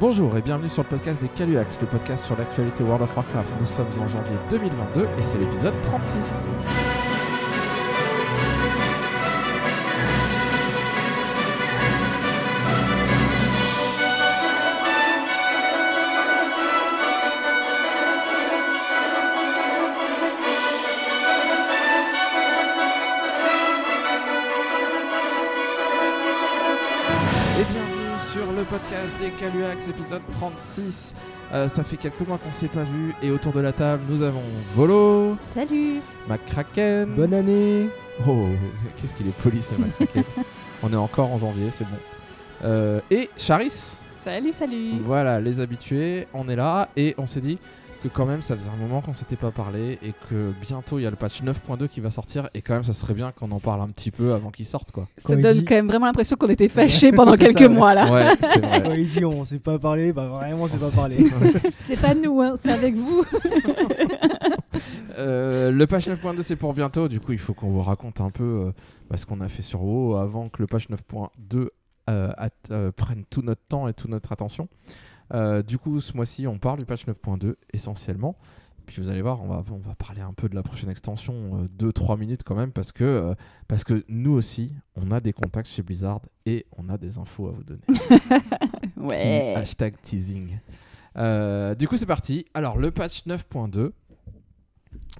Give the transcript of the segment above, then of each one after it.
Bonjour et bienvenue sur le podcast des Caluax, le podcast sur l'actualité World of Warcraft. Nous sommes en janvier 2022 et c'est l'épisode 36. Caluax, épisode 36. Euh, ça fait quelques mois qu'on s'est pas vu et autour de la table nous avons Volo, Salut McCracken. Bonne année Oh, qu'est-ce qu'il est poli ce McCracken. On est encore en janvier, c'est bon. Euh, et Charis. Salut, salut Voilà, les habitués, on est là et on s'est dit que quand même ça faisait un moment qu'on s'était pas parlé et que bientôt il y a le patch 9.2 qui va sortir et quand même ça serait bien qu'on en parle un petit peu avant qu'il sorte quoi. Ça Quand donne dit- quand même vraiment l'impression qu'on était fâchés pendant ça, quelques ouais. mois là. Ouais, Quand vrai. il dit on s'est pas parlé, bah vraiment on s'est pas parlé. C'est pas nous, hein, c'est avec vous. Euh, le patch 9.2 c'est pour bientôt, du coup il faut qu'on vous raconte un peu euh, bah, ce qu'on a fait sur WoW avant que le patch 9.2 euh, at- euh, prenne tout notre temps et toute notre attention. Euh, du coup ce mois-ci on parle du patch 9.2 essentiellement. Puis vous allez voir, on va, on va parler un peu de la prochaine extension 2-3 minutes quand même parce que, euh, parce que nous aussi on a des contacts chez Blizzard et on a des infos à vous donner. Ouais. Te- hashtag teasing. Euh, du coup, c'est parti. Alors, le patch 9.2.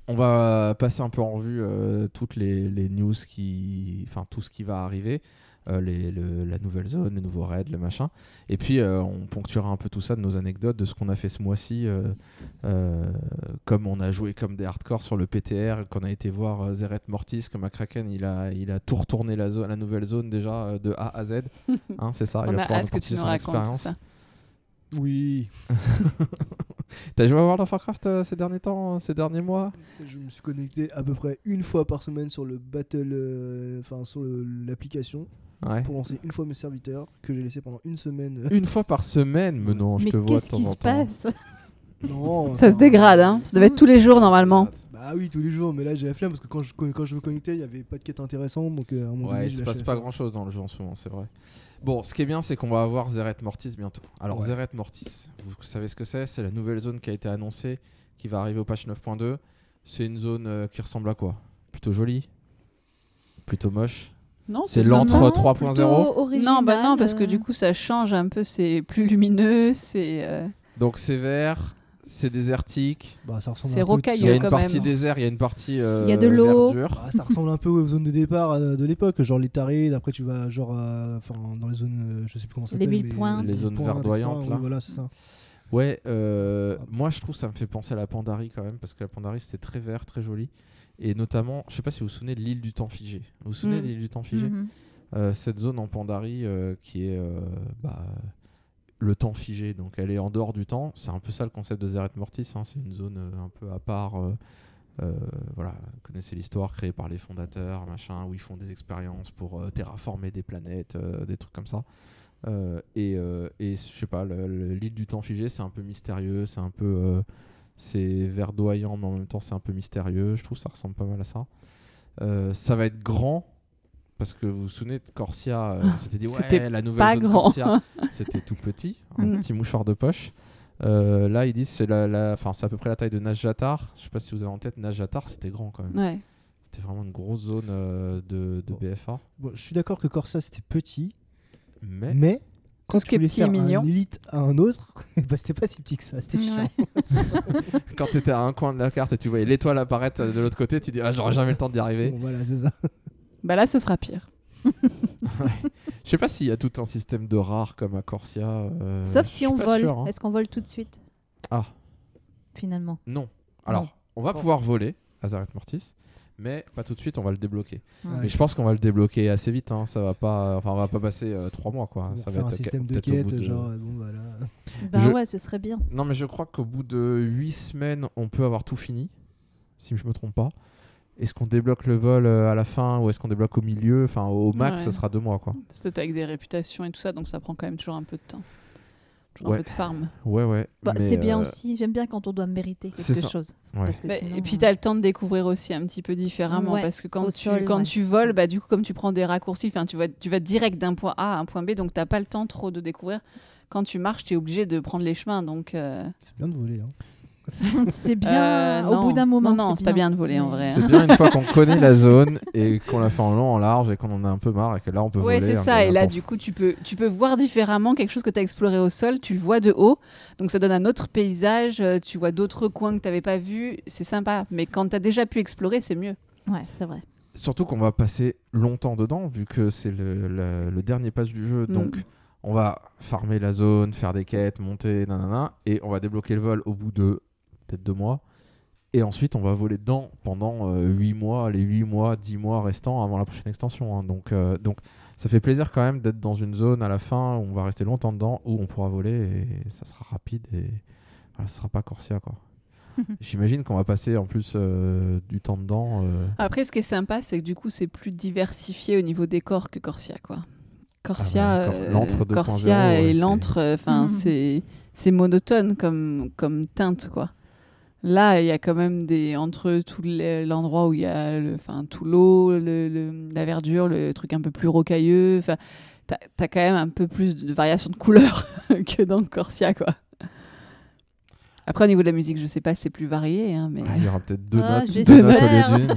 On va passer un peu en revue euh, toutes les, les news qui. Enfin, tout ce qui va arriver. Euh, les- le- la nouvelle zone, le nouveau raid, le machin. Et puis, euh, on ponctuera un peu tout ça de nos anecdotes, de ce qu'on a fait ce mois-ci. euh, euh, comme on a joué comme des hardcore sur le PTR, qu'on a été voir euh, Zeret Mortis, comme à Kraken, il a, il a tout retourné la, zone, la nouvelle zone déjà euh, de A à Z. Hein, c'est ça, il va a pouvoir hâte que nous tu nous racontes ça. Oui, T'as joué à World of Warcraft euh, ces derniers temps, euh, ces derniers mois? Je me suis connecté à peu près une fois par semaine sur le battle, euh, enfin sur l'application Ouais. pour lancer une fois mes serviteurs que j'ai laissé pendant une semaine. Une fois par semaine, mais non, je Mais te vois de qu'est-ce temps qui en se temps. passe? Non, Ça se dégrade, hein. Ça devait être tous les jours normalement. Bah oui, tous les jours, mais là j'ai la flemme parce que quand je, quand je me connectais, il y avait pas de quête intéressante donc euh, à Ouais, donné, il se passe pas grand chose dans le jeu en ce moment, c'est vrai. Bon, ce qui est bien, c'est qu'on va avoir Zeret Mortis bientôt. Alors, Ouais. Zeret Mortis, vous savez ce que c'est? C'est la nouvelle zone qui a été annoncée, qui va arriver au patch 9.2. C'est une zone euh, qui ressemble à quoi? Plutôt jolie? Plutôt moche? Non, C'est l'entre non. 3.0 Non, bah non, parce que euh, du coup ça change un peu, c'est plus lumineux, c'est. euh, Donc, c'est vert, c'est désertique. Bah, ça ressemble C'est un peu- Il rocailleux. y a une quand partie même. désert, il y a une partie euh, Il y a de l'eau. verdure. Ah, ça ressemble un peu aux zones de départ euh, de l'époque, genre les tarés. Après, tu vas genre enfin dans les zones, euh, je sais plus comment ça Les s'appelle. mille pointes. Les zones verdoyantes, là. Oui, voilà, c'est ça. Ouais, euh, moi je trouve ça me fait penser à la Pandarie quand même, parce que la Pandarie c'était très vert, très joli. Et notamment, je sais pas si vous vous souvenez de l'île du temps figé. Vous vous souvenez Mm. de l'île du temps figé Mhm. Euh, Cette zone en Pandarie euh, qui est euh, bah, le temps figé, donc elle est en dehors du temps. C'est un peu ça le concept de Zeret Mortis, hein, c'est une zone un peu à part. euh, voilà, vous connaissez l'histoire créée par les fondateurs, machin, où ils font des expériences pour euh, terraformer des planètes, euh, des trucs comme ça. Et, et je sais pas, le- le- l'île du temps figé, c'est un peu mystérieux, c'est un peu. C'est verdoyant, mais en même temps, c'est un peu mystérieux. Je trouve que ça ressemble pas mal à ça. Euh, ça va être grand. Parce que vous vous souvenez de Corsia, euh, on s'était dit, ouais, C'était la nouvelle pas zone grand. Corsia, c'était tout petit, un Mm. petit mouchoir de poche. Euh, là, ils disent c'est la, la- enfin, c'est à peu près la taille de Najjatar. Je sais pas si vous avez en tête, Najjatar, c'était grand quand même. Ouais. C'était vraiment une grosse zone euh, de, de Bon. BFA. Bon, je suis d'accord que Corsa c'était petit, Mais mais quand ce qui tu est voulais faire mignon. un élite à un autre, bah, c'était pas si petit que ça, c'était chiant. Ouais. quand tu étais à un coin de la carte et tu voyais l'étoile apparaître de l'autre côté, tu dis ah j'aurais jamais le temps d'y arriver. Bon, voilà, c'est ça. Bah là ce sera pire. Je sais pas s'il y a tout un système de rares comme à Corsia. euh, Sauf si on vole. hein. Est-ce qu'on vole tout de suite? Ah Finalement. non. Alors Non. on va Oh. pouvoir voler à Zaret Mortis, mais pas tout de suite. On va le débloquer. Ouais. Mais je pense qu'on va le débloquer assez vite. Hein. Ça va pas. Enfin on va pas passer euh, trois mois quoi. On Ça va va faire un être système de peut-être au bout quête, de- genre, bon, voilà. Bah Je- ouais, ce serait bien. Non, mais je crois qu'au bout de 8 semaines, on peut avoir tout fini, si je me trompe pas. Est-ce qu'on débloque le vol euh, à la fin ou est-ce qu'on débloque au milieu? Enfin, au max, Ouais. ça sera deux mois, quoi. C'était avec des réputations et tout ça, donc ça prend quand même toujours un peu de temps. Ouais. un peu de farm. Ouais, ouais. Bah, c'est bien euh, aussi. J'aime bien quand on doit mériter quelque chose. ouais. Parce que Bah, sinon, et puis euh, tu as le temps de découvrir aussi un petit peu différemment Ouais, parce que quand, tu, sol, quand ouais. tu voles, bah, du coup comme tu prends des raccourcis, tu vas, tu vas direct d'un point A à un point B, donc t'as pas le temps trop de découvrir. quand tu marches, tu es obligé de prendre les chemins. Donc, euh, C'est bien de voler. Hein. C'est bien euh, au non. bout d'un moment. Non, non, c'est pas bien de voler en vrai. C'est bien une fois qu'on connaît la zone et qu'on l'a fait en long, en large et qu'on en a un peu marre et que là on peut Ouais, voler. c'est un ça. Et là, du coup, tu peux, tu peux voir différemment quelque chose que tu as exploré au sol. Tu le vois de haut. Donc, ça donne un autre paysage. euh, Tu vois d'autres coins que tu n'avais pas vus. C'est sympa. Mais quand tu as déjà pu explorer, c'est mieux. Ouais, c'est vrai. Surtout qu'on va passer longtemps dedans, vu que c'est le, le- le dernier patch du jeu. Mm. Donc, on va farmer la zone, faire des quêtes, monter, nanana, et on va débloquer le vol au bout de peut-être deux mois. Et ensuite, on va voler dedans pendant 8 mois, les 8 mois, 10 mois restants avant la prochaine extension. hein. Donc, euh, donc, ça fait plaisir quand même d'être dans une zone à la fin où on va rester longtemps dedans, où on pourra voler et ça sera rapide et voilà, ce sera pas Corsia quoi. J'imagine qu'on va passer en plus euh, du temps dedans. euh, Après, ce qui est sympa, c'est que du coup, c'est plus diversifié au niveau décor que Corsia, quoi. Corsia, Ah Cor- euh, 2.0, Corsia et ouais, c'est- l'antre, euh, enfin, c'est c'est monotone comme comme teinte, quoi. Là, il y a quand même des entre tout l'endroit où il y a le, enfin, tout l'eau, le, le- la verdure, le truc un peu plus rocailleux. Enfin, t'as as quand même un peu plus de variation de couleurs que dans Corsia, quoi. Après, au niveau de la musique, je sais pas, c'est plus varié, hein, mais Ah, il y aura peut-être deux Ah, notes, deux notes au lieu d'une.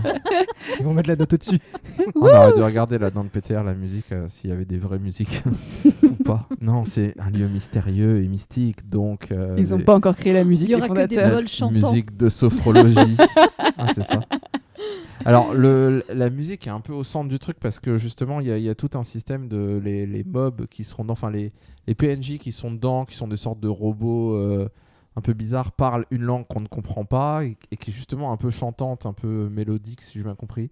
Ils vont mettre la note au-dessus. On aurait dû regarder là dans le PTR la musique, euh, s'il y avait des vraies musiques ou pas. Non, c'est un lieu mystérieux et mystique, donc. euh, ils ont les- pas encore créé la musique. Il y aura que des vols chantants. musique de sophrologie. Ah, c'est ça. Alors, le, la musique est un peu au centre du truc parce que justement, il y, a- il y a tout un système de les, les mobs qui seront dedans, enfin les, les PNJ qui sont dedans, qui sont des sortes de robots euh, un peu bizarres, parlent une langue qu'on ne comprend pas et, et qui est justement un peu chantante, un peu mélodique, si j'ai bien compris.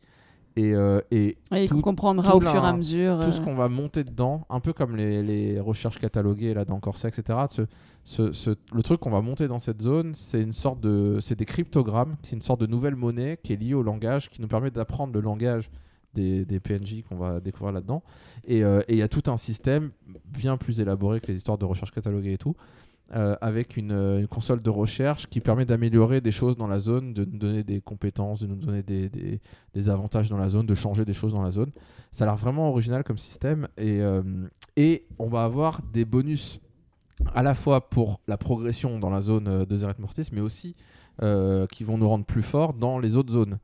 Et, euh, et Oui, tout- qu'on comprendra tout au fur et à mesure. tout ce euh, qu'on va monter dedans, un peu comme les, les recherches cataloguées là dans Corsair, etc. Ce, ce- ce- le truc qu'on va monter dans cette zone, c'est une sorte de, c'est des cryptogrammes, c'est une sorte de nouvelle monnaie qui est liée au langage, qui nous permet d'apprendre le langage des, des PNJ qu'on va découvrir là-dedans. Et euh, et il y a tout un système bien plus élaboré que les histoires de recherche cataloguée et tout. Euh, avec une, euh, une console de recherche qui permet d'améliorer des choses dans la zone, de nous donner des compétences, de nous donner des, avantages dans la zone, de changer des choses dans la zone. Ça a l'air vraiment original comme système et, euh, on va avoir des bonus à la fois pour la progression dans la zone de Zeret Mortis, mais aussi qui vont nous rendre plus forts dans les autres zones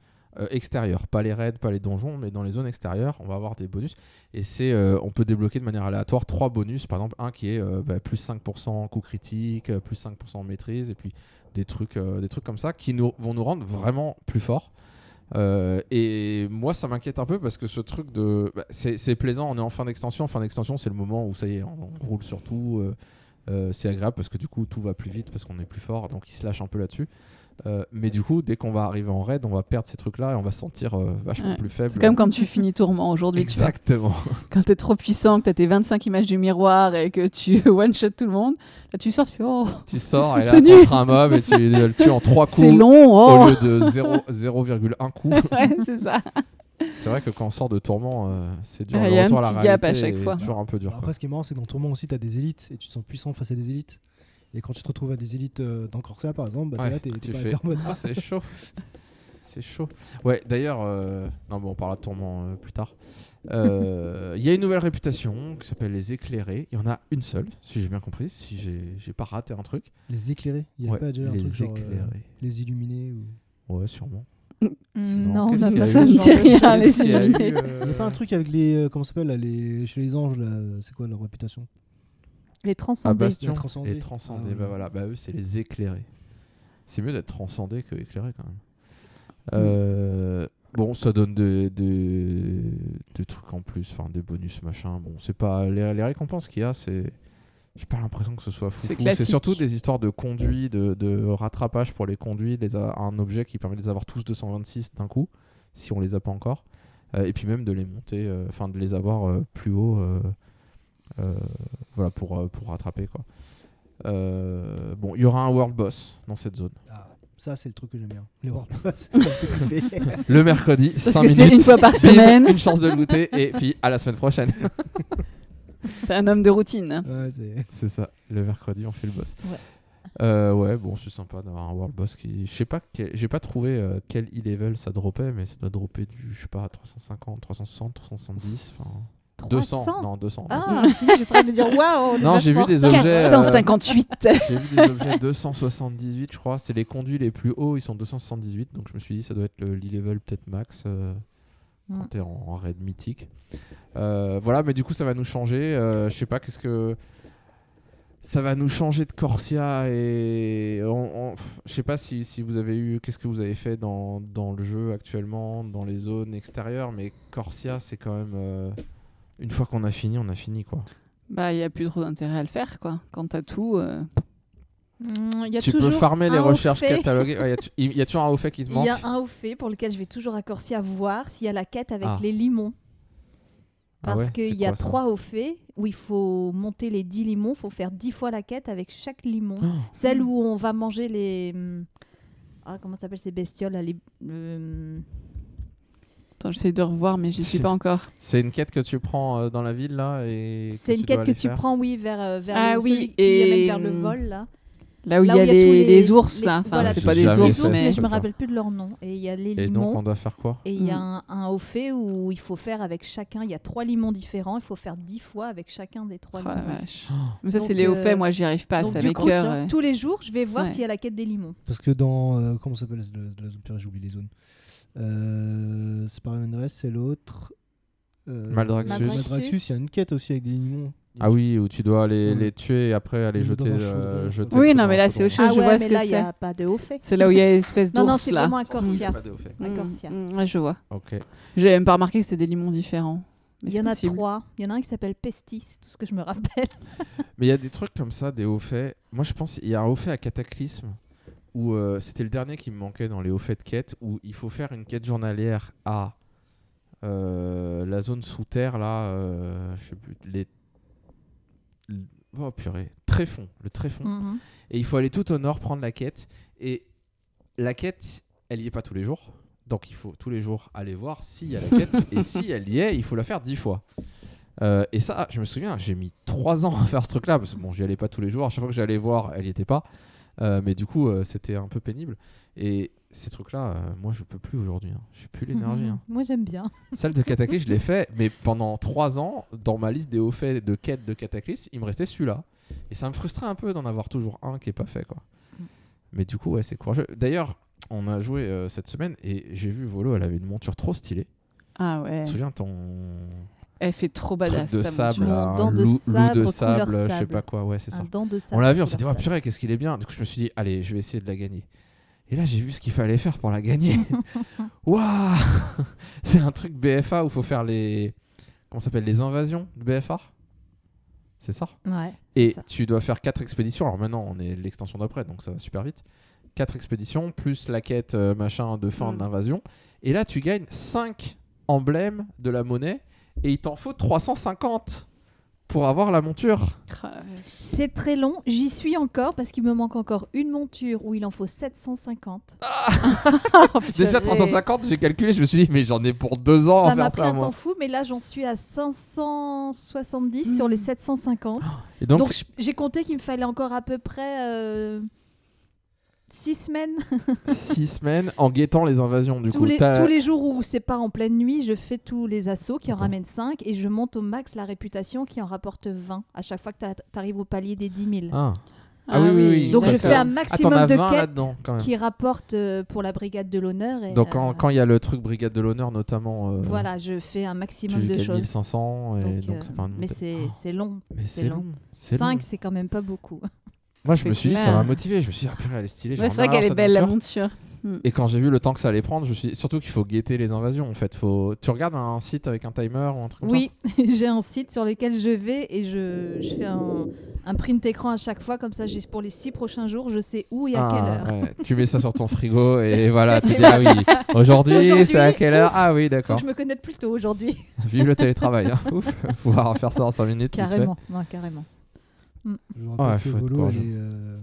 extérieures. Pas les raids, pas les donjons, mais dans les zones extérieures, on va avoir des bonus. Et c'est, euh, on peut débloquer de manière aléatoire trois bonus. Par exemple, un qui est euh, bah, plus 5% coup critique, euh, plus 5% maîtrise, et puis des trucs, euh, des trucs comme ça qui nous, vont nous rendre vraiment plus forts. Euh, et moi, ça m'inquiète un peu parce que ce truc de. bah, c'est plaisant, on est en fin d'extension. Fin d'extension, c'est le moment où ça y est, on, on roule sur tout. euh, euh, c'est agréable parce que du coup, tout va plus vite parce qu'on est plus fort. Donc, il se lâche un peu là-dessus. Euh, mais du coup, dès qu'on va arriver en raid, on va perdre ces trucs-là et on va se sentir euh, vachement Ouais. plus faible. C'est comme quand tu finis Tourment aujourd'hui, tu vois. Exactement. Quand t'es trop puissant, que t'as tes 25 images du miroir et que tu one-shot tout le monde, là tu sors, tu fais Oh, tu sors et là, nul. un mob et tu le tues en 3 coups c'est long, au oh lieu de 0 0,1 coup. Ouais, c'est ça. c'est vrai que quand on sort de tourment, euh, c'est dur. Ouais, le y a un à la gap à chaque fois. toujours un peu dur. Quoi. Après, ce qui est marrant, c'est que dans Tourment aussi, t'as des élites et tu te sens puissant face à des élites. Et quand tu te retrouves à des élites euh, dans Corsair, par exemple, bah, t'es Ouais, là, t'es pas fais- mode. Ah, c'est chaud. c'est chaud. Ouais, d'ailleurs, euh, non, bon, on parlera de tourment euh, plus tard. Euh, Il y a une nouvelle réputation qui s'appelle les éclairés. Il y en a une seule, si j'ai bien compris, si j'ai j'ai pas raté un truc. Les éclairés. Il y a Ouais, pas déjà un les truc genre. euh, éclairés. les illuminés ou. Ouais, sûrement. Mm, Non, Non, Ça me dit genre de rien, Il y a pas un truc avec les. euh, comment ça s'appelle là, les, Chez les anges, là. C'est quoi leur réputation? Les Ah, transcendés. Bastion. Les transcendés. Les transcendés, Ah, bah voilà, bah eux c'est les éclairés. C'est mieux d'être transcendé que éclairé quand même. Euh, Bon, ça donne des, des, des trucs en plus, enfin des bonus machin. Bon, c'est pas les, les récompenses qu'il y a, c'est j'ai pas l'impression que ce soit fou. C'est surtout des histoires de conduits, de, de rattrapage pour les conduits, les a- un objet qui permet de les avoir tous 226 d'un coup, si on les a pas encore. Euh, et puis même de les monter, euh, enfin de les avoir euh, plus haut, voilà pour euh, pour rattraper quoi. Euh, bon, il y aura un world boss dans cette zone. Ah, ça, c'est le truc que j'aime bien. Les World kiffer. Le mercredi, Parce 5 que c'est minutes. une fois par semaine. une chance de looter et puis à la semaine prochaine. T'es un homme de routine. Ouais, c'est. C'est ça. Le mercredi, on fait le boss. Ouais. Euh, ouais, bon, c'est sympa d'avoir un world boss qui. Je sais pas, quel- j'ai pas trouvé euh, quel e-level ça dropait, mais ça doit dropper du, je sais pas, 350, 360, 370. Enfin, 200. 300 Non, 200. Ah, j'ai train de me dire waouh. Non, a j'ai vu des objets. euh, 458. J'ai vu des objets 278, je crois. C'est les conduits les plus hauts, ils sont 278. Donc je me suis dit, ça doit être le l'e-level peut-être max euh, Mm. quand t'es en, en raid mythique. Euh, voilà, mais du coup, ça va nous changer. euh, je sais pas, qu'est-ce que. Ça va nous changer de Corsia et. on- on- Je sais pas si, si vous avez eu. Qu'est-ce que vous avez fait dans, dans le jeu actuellement, dans les zones extérieures, mais Corsia, c'est quand même. Une fois qu'on a fini, on a fini quoi. Bah, il y a plus trop d'intérêt à le faire, quoi. Quand t'as tout. euh, Mm, Il y a Tu peux toujours farmer les un au recherches fait. cataloguées. Ouais, Il y a tu- il y, a toujours un au fait qui te Il manque. y a un au fait pour lequel je vais toujours à Corsia voir s'il y a la quête avec Ah. les limons. Ah Parce ouais, qu'il y a quoi, trois au fait où il faut monter les 10 limons, il faut faire 10 fois la quête avec chaque limon. Oh. Celle où on va manger les. hum, Ah, comment ça s'appelle ces bestioles là, les... le- Attends, j'essaie de revoir, mais j'y suis pas encore. C'est une quête que tu prends euh, dans la ville là et C'est une quête que tu faire prends, oui, vers, euh, vers Ah le- oui, celui qui et, amène vers le vol là. Là où il y a y les, tous les- les ours, les- là. Enfin, voilà, c'est pas des ours, fait mais mais. je me rappelle plus de leur nom. Et il y a les Et donc limons. on doit faire quoi? Et il y a Mm. un, un au fait où il faut faire avec chacun, il y a trois limons différents, il faut faire dix fois avec chacun des trois Oh limons. vache. Mais ça, c'est les hauts euh, faits, moi, j'y arrive pas. Donc, Ça du coup, m'écœure. tous les jours, je vais voir Ouais. s'il y a la quête des limons. Parce que dans. euh, comment ça s'appelle le- la zone J'oublie les zones. Euh, c'est pas Ravenrest, c'est l'autre. Euh, Maldraxxus. Maldraxxus, il y a une quête aussi avec des limons. Ah oui, où tu dois les, Ouais. les tuer et après aller jeter. euh, jeter Oui, non, dans mais là, c'est autre chaudron. chose. je vois ce mais que là, il n'y c'est. a pas de haut fait. C'est là où il y a l'espèce Non, non, d'ours, c'est là. vraiment un Corsia. Pas de fait. Mm, Corsia. mm, ouais, je vois. Ok. J'ai même pas remarqué que c'était des limons différents. Mais Il y c'est en a possible. trois. Il y en a un qui s'appelle Pesti, c'est tout ce que je me rappelle. Mais il y a des trucs comme ça, des hauts faits. Moi, je pense qu'il y a un haut fait à Cataclysme où euh, c'était le dernier qui me manquait dans les hauts faits de quête où il faut faire une quête journalière à euh, la zone sous terre là, euh, je sais plus les oh purée, tréfond, le tréfond. Mhm. Et il faut aller tout au nord prendre la quête. Et la quête, elle y est pas tous les jours. Donc il faut tous les jours aller voir s'il y a la quête. et si elle y est, il faut la faire dix fois. Euh, et ça, je me souviens, j'ai mis trois ans à faire ce truc-là. Parce que bon, j'y allais pas tous les jours. À chaque fois que j'allais voir, elle y était pas. Euh, mais du coup, euh, c'était un peu pénible. Et ces trucs-là, euh, moi, je peux plus aujourd'hui. Hein. J'ai plus l'énergie. Mhm. hein. Moi, j'aime bien. Celle de Cataclysme, je l'ai fait, mais pendant trois ans, dans ma liste des hauts faits de quête de Cataclysme, il me restait celui-là. Et ça me frustrait un peu d'en avoir toujours un qui est pas fait, quoi. Mm. Mais du coup, ouais, c'est courageux. D'ailleurs, on a joué cette semaine et j'ai vu Volo, elle avait une monture trop stylée. Ah ouais. Tu te souviens ton Elle fait trop truc badass. de ta sable, monture. là, Mon un dent de loup, de sable, je sais pas quoi, ouais, c'est ça. Un dent de On sable l'a vu, on s'est dit, oh purée, qu'est-ce qu'il est bien. Du coup, je me suis dit, allez, je vais essayer de la gagner. Et là, j'ai vu ce qu'il fallait faire pour la gagner. Waouh C'est un truc BFA où il faut faire les. Comment ça s'appelle Les invasions de BFA C'est ça Ouais. Et ça. tu dois faire 4 expéditions. Alors maintenant, on est l'extension d'après, donc ça va super vite. 4 expéditions, plus la quête euh, machin de fin Mm. d'invasion. Et là, tu gagnes 5 emblèmes de la monnaie. Et il t'en faut 350 pour avoir la monture. Ah. C'est très long. J'y suis encore parce qu'il me manque encore une monture où il en faut 750. Oh, putain. Déjà 350, j'ai calculé, je me suis dit, mais j'en ai pour 2 ans ça m'a pris ça, un moi. temps fou, mais là j'en suis à 570 sur les 750. Et donc, Donc, j'ai compté qu'il me fallait encore à peu près 6 semaines. 6 semaines en guettant les invasions, du tous, coup. les, tous les jours où c'est pas en pleine nuit, je fais tous les assauts qui en ramènent 5 et je monte au max la réputation qui en rapporte 20 à chaque fois que tu arrives au palier des 10 000. Ah. Ah oui, oui, oui. Donc je fais un Ah, maximum de 20 quêtes qui rapportent euh, pour la brigade de l'honneur. et, Donc quand euh, quand il y a le truc Brigade de l'honneur, notamment, euh, voilà, je fais un tu maximum de gagnes choses. 1500, et donc, Donc, c'est euh, pas un mais c'est c'est long. Mais c'est long. long. c'est 5, long. c'est quand même pas beaucoup. Moi, je me suis dit, ça m'a motivé. Je me suis dit, ah purée, elle est stylée. Ouais, c'est vrai qu'elle est belle, cette la monture. monture. Et quand j'ai vu le temps que ça allait prendre, je me suis dit, surtout qu'il faut guetter les invasions en fait. Faut... Tu regardes un site avec un timer ou un truc comme Oui, j'ai un site sur lequel je vais et je, je fais un, un print écran à chaque fois, comme ça j'ai pour les 6 prochains jours, je sais où et ça à quelle Ah, heure. ouais. Tu mets ça sur ton frigo et voilà, tu dis, ah oui, aujourd'hui Aujourd'hui, c'est à quelle heure? Ah oui, d'accord. je me connaisse plus tôt aujourd'hui. Vive le télétravail. hein. Ouf, pouvoir faire ça en 5 minutes. Carrément, non, carrément. Je vous rappelle ouais, que Volo, elle est, euh,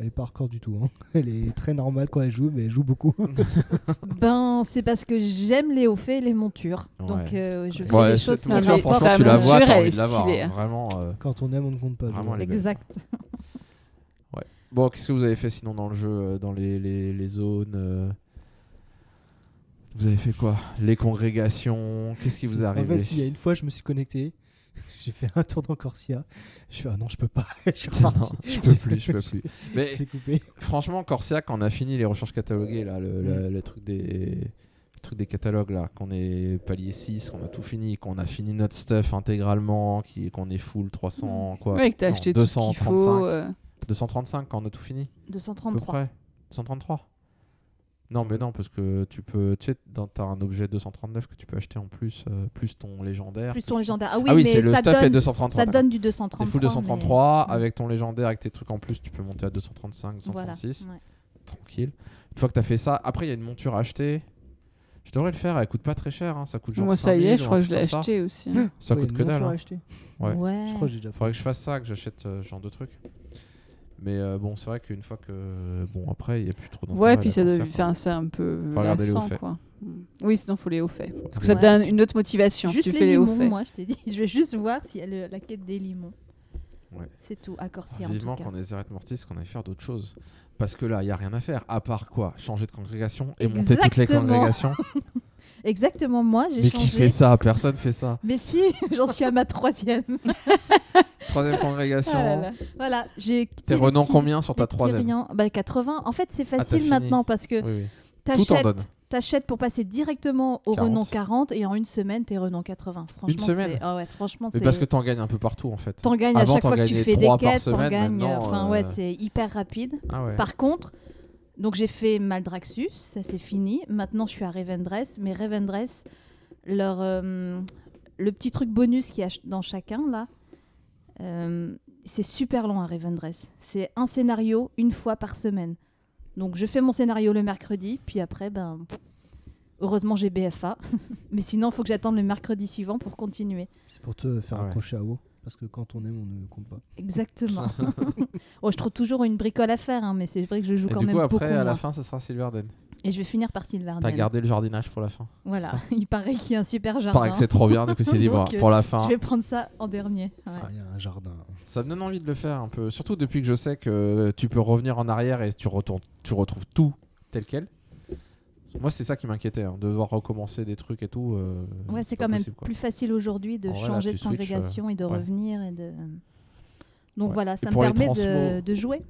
elle est pas hardcore du tout. hein. Elle est très normale quand elle joue, mais elle joue beaucoup. Ben, c'est parce que j'aime les hauts faits et les montures. Ouais. Donc euh, je fais Ouais, les choses comme franchement, portent. tu la vois, t'as envie de la voir. hein. Vraiment. euh, Quand on aime, on ne compte pas. Vraiment. Exact. Bon, qu'est-ce que vous avez fait sinon dans le jeu, euh, dans les, les, les zones euh, Vous avez fait quoi? Les congrégations? Qu'est-ce qui vous est En fait, il y a une fois, je me suis connecté. J'ai fait un tour dans Corsia. Je fais ah non, je peux pas. je suis Non, reparti. je peux plus, je peux plus. Mais coupé. franchement, Corsia, quand on a fini les recherches cataloguées, là, le, le- Mm. le truc des le truc des catalogues, là, qu'on est palier 6, qu'on a tout fini, qu'on a fini notre stuff intégralement, qu'on est full 300, quoi. Ouais, que t'as acheté tout ce qu'il 235. faut. euh. 235 quand on a tout fini À peu 233. près 233 Non, mais non, parce que tu peux. Tu sais, dans- t'as un objet 239 que tu peux acheter en plus, euh, plus ton légendaire. Plus ton légendaire. Ah oui, ah oui, mais c'est le ça stuff est donne, 233. ça donne du T'es 233. full mais- 233, mais- avec ton légendaire, avec tes trucs en plus, tu peux monter à 235, Voilà. 236. ouais. Tranquille. Une fois que t'as fait ça, après, il y a une monture à acheter. Je devrais le faire, elle coûte pas très cher, hein, ça coûte genre Moi, ça y 5000 est, je crois que je l'ai ça. acheté aussi. Ça Ouais, coûte que dalle. hein. Ouais. Ouais. Je crois que j'ai déjà fait. Faudrait que je fasse ça, que j'achète euh, ce genre de trucs. Mais euh, bon, c'est vrai qu'une fois que. Bon, après, il n'y a plus trop d'intérêt. Ouais, puis ça quoi. enfin, c'est un peu Faut regarder les hauts lassant, faits. quoi. Mm. Oui, sinon faut les hauts faits. Parce que ça te donne une autre motivation Juste si tu les fais les hauts limons, faits. moi, je t'ai dit. Je vais juste voir s'il y a le- la quête des limons. Ouais. C'est tout, à Ah, Corsia en Vivement tout cas. qu'on ait Zeret Mortis, qu'on aille faire d'autres choses. Parce que là, il n'y a rien à faire. À part quoi? Changer de congrégation et monter toutes les Exactement. congrégations? Exactement, moi j'ai Mais changé. qui fait ça? Personne fait ça. Mais si, j'en suis à ma troisième. Troisième congrégation. Ah là là. voilà, j'ai T'es renom combien sur ta troisième? Bah 80. En fait, c'est t'as facile maintenant parce que Oui, oui. T'achètes, t'achètes pour passer directement au 40. renom 40 et en une semaine t'es renom 80. Franchement, semaine c'est- ah ouais, franchement, Mais parce que t'en gagnes un peu partout en fait. T'en gagnes à chaque fois que tu fais des quêtes, t'en semaine, gagnes. Enfin ouais, euh, c'est hyper rapide. Ah ouais. Par contre, donc j'ai fait Maldraxxus, ça c'est fini. Maintenant je suis à Revendreth, mais Revendreth, leur, euh, le petit truc bonus qu'il y a dans chacun là, euh, c'est super long à Revendreth. C'est un scénario une fois par semaine. Donc je fais mon scénario le mercredi, puis après, ben, heureusement j'ai BFA. mais sinon, il faut que j'attende le mercredi suivant pour continuer. C'est pour te faire Ah ouais. accrocher à WoW. Parce que quand on aime, on ne compte pas. Exactement. oh, je trouve toujours une bricole à faire, hein, mais c'est vrai que je joue Et quand du même coup, beaucoup après, à la moins. fin, ce sera Silverden. Et je vais finir par Sylvarden. T'as gardé le jardinage pour la fin. Voilà, il paraît qu'il y a un super Il jardin. paraît que c'est trop bien, du coup, c'est dit, bon, pour la fin. Je vais prendre ça en dernier. ouais. Enfin, il y a un jardin. Ça me donne envie de le faire un peu. Surtout depuis que je sais que tu peux revenir en arrière et tu, retournes, tu retrouves tout tel quel. Moi, c'est ça qui m'inquiétait, hein, de devoir recommencer des trucs et tout. euh, Ouais, c'est quand même quoi. plus facile aujourd'hui de En vrai, là, changer de congrégation et de ouais. revenir. Et de... Donc Ouais. voilà, Et ça me permet de, transmos- de jouer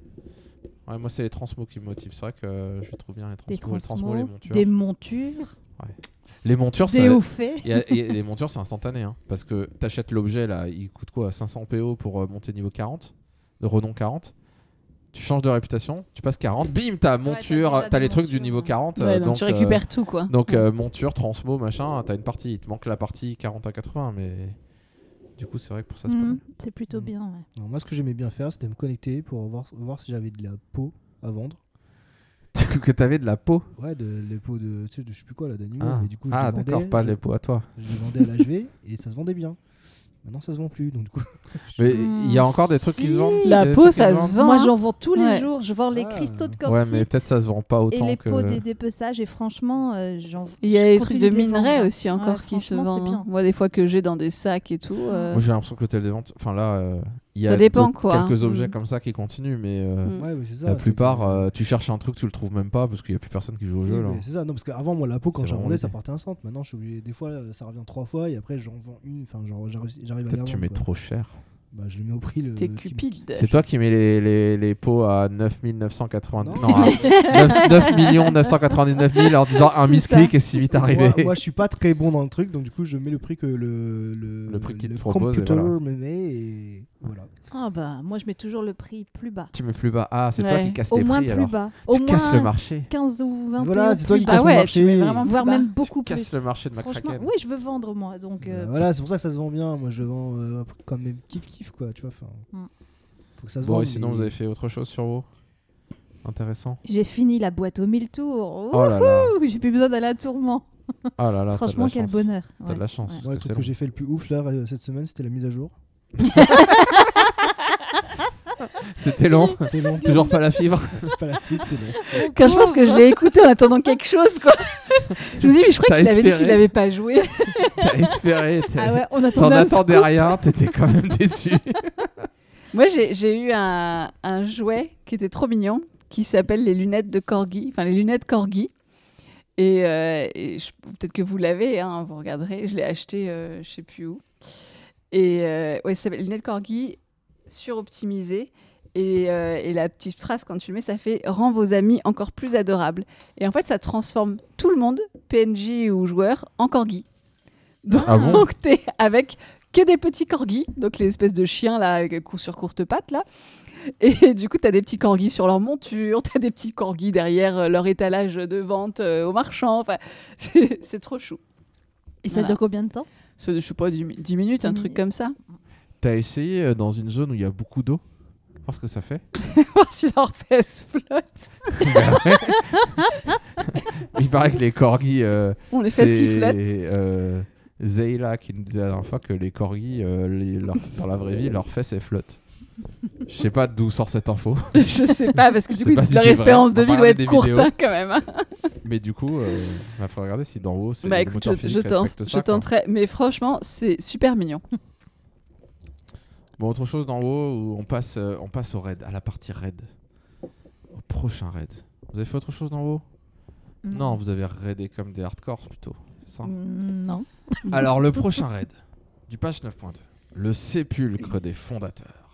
Ouais, moi, c'est les transmos qui me motivent. C'est vrai que euh, je trouve bien les des transmos, les, transmos, transmos, les montures. des montures, Les montures, des et les montures, c'est instantané. hein, parce que t'achètes l'objet, là, il coûte quoi 500 PO pour euh, monter niveau 40 De renom 40 tu changes de réputation, tu passes 40, bim, t'as monture, t'as les trucs du niveau ouais. 40. Ouais, donc, tu euh, récupères tout, quoi. Donc euh, monture, transmo, machin, t'as une partie. Il te manque la partie 40 à 80, mais du coup c'est vrai que pour ça c'est Mhm, C'est plutôt Mhm. bien. ouais. Alors, moi, ce que j'aimais bien faire, c'était me connecter pour voir, voir si j'avais de la peau à vendre. que t'avais de la peau. Ouais, de, les peaux de, tu sais, de je sais plus quoi là, d'animaux. Ah, Et du coup, je Ah, d'accord, pas les peaux à toi. je les vendais à l'HV et ça se vendait bien. Maintenant, ça se vend plus. Donc, du coup, Mais il y a encore des trucs qui se vendent. La des peau, trucs qui ça se vendent vend. Moi, hein. j'en vends tous les Ouais. jours. Je vends les Ah. cristaux de Ouais, corset mais peut-être ça se vend pas et autant les que. pots des dépeçages. Et franchement, euh, j'en Il y a les trucs continue de les minerais hein. aussi encore Ouais, qui se franchement, c'est vendent. bien. Moi, des fois que j'ai dans des sacs et tout. euh, Moi j'ai l'impression que l'hôtel des ventes. Enfin là, euh, il y a Ça dépend, quoi. quelques objets Mm. comme ça qui continuent, mais euh, Mm. ouais, ça. la plupart, euh, tu cherches un truc, tu le trouves même pas parce qu'il y a plus personne qui joue au Oui, jeu là. mais C'est ça, non, parce qu'avant, moi, la peau, quand C'est je la vraiment vendais, ça partait un centre. Maintenant, je suis obligé, des fois, ça revient trois fois et après, j'en vends une. Enfin, genre, j'arrive à tu mets quoi. trop cher. Bah, je le mets au prix. Le, T'es cupide. C'est toi qui mets les, les, les pots à 9990. Non. Non, à 9, 9 millions 999 000 en disant un C'est misclick et si vite arrivé. Moi, moi, je suis pas très bon dans le truc, donc du coup, je mets le prix que le, le, Le prix qu'il te le propose et computer voilà. me met et voilà. Ah bah, moi, je mets toujours le prix plus bas. Tu mets plus bas. Ah, c'est toi qui casses Au les moins prix plus alors. bas. Tu Au casses le moins marché. 15 ou 20 Voilà, c'est toi plus qui bas. casses Ah le ouais, marché. Voire même beaucoup Tu casses plus. le marché de Franchement, McCracken. oui, je veux vendre moi, donc Bah, euh, voilà, c'est pour ça que ça se vend bien. Moi, je vends euh, comme même kiff kiff quoi, tu vois. Enfin, Mm. faut que ça se Bon, vende. et sinon, mais- vous avez fait autre chose sur WoW Intéressant. j'ai fini la boîte aux 1000 tours. Oh là là. Ouh, j'ai plus besoin d'aller à Tourment. Oh là là, Franchement, quel bonheur. T'as de la chance. Le que truc que j'ai fait le plus ouf là euh, cette semaine, c'était la mise à jour. C'était long. C'était long. Toujours pas la fibre. C'est pas la fibre, c'était long. Quand je pense que je l'ai écouté en attendant quelque chose, quoi. je me dis, mais je crois qu'il avait dit qu'il n'avait pas joué. T'as espéré. Ah ouais, on T'en attendais rien. T'étais quand même déçu. Moi, j'ai eu un, un jouet qui était trop mignon, qui s'appelle les lunettes de Corgi, enfin les lunettes Corgi. Et, euh, et peut-être que vous l'avez, hein, vous regarderez. Je l'ai acheté, euh, je sais plus où. Et euh, ouais, ça s'appelle lunettes corgi suroptimisées. Et, euh, et la petite phrase, quand tu le mets, ça fait Rends vos amis encore plus adorables. Et en fait, ça transforme tout le monde, PNJ ou joueur, en corgi. Donc, Ah bon? t'es avec que des petits corgis, donc les espèces de chiens là, sur courte pattes là. Et du coup, t'as des petits corgis sur leur monture, t'as des petits corgis derrière euh, leur étalage de vente euh, au marchand. Enfin, c'est c'est trop chou. Et ça Voilà. dure combien de temps? Je sais pas, 10, mi- 10 minutes, un 10 truc comme ça. T'as essayé euh, dans une zone où il y a beaucoup d'eau? Voir ce que ça fait Voir si leur fesse flotte. Il paraît que les corgis. euh, On les fesses qui c'est, flottent. euh, Zeyla qui nous disait la dernière fois que les corgis, euh, les- leur- dans la vraie vie, leurs fesses elles flottent. Je sais pas d'où sort cette info, je sais pas, parce que du coup, si leur espérance de vie va doit être courte hein, quand même. hein. mais du coup, il va falloir regarder si d'en haut, c'est Bah le écoute, moteur je, tenterai. Mais franchement, c'est super mignon. Bon, autre chose d'en haut on passe, euh, on passe au raid, à la partie raid, au prochain raid. Vous avez fait autre chose d'en haut Non, vous avez raidé comme des hardcores plutôt, c'est ça? Mm, Non. Alors, le prochain raid du patch 9.2, le sépulcre des fondateurs.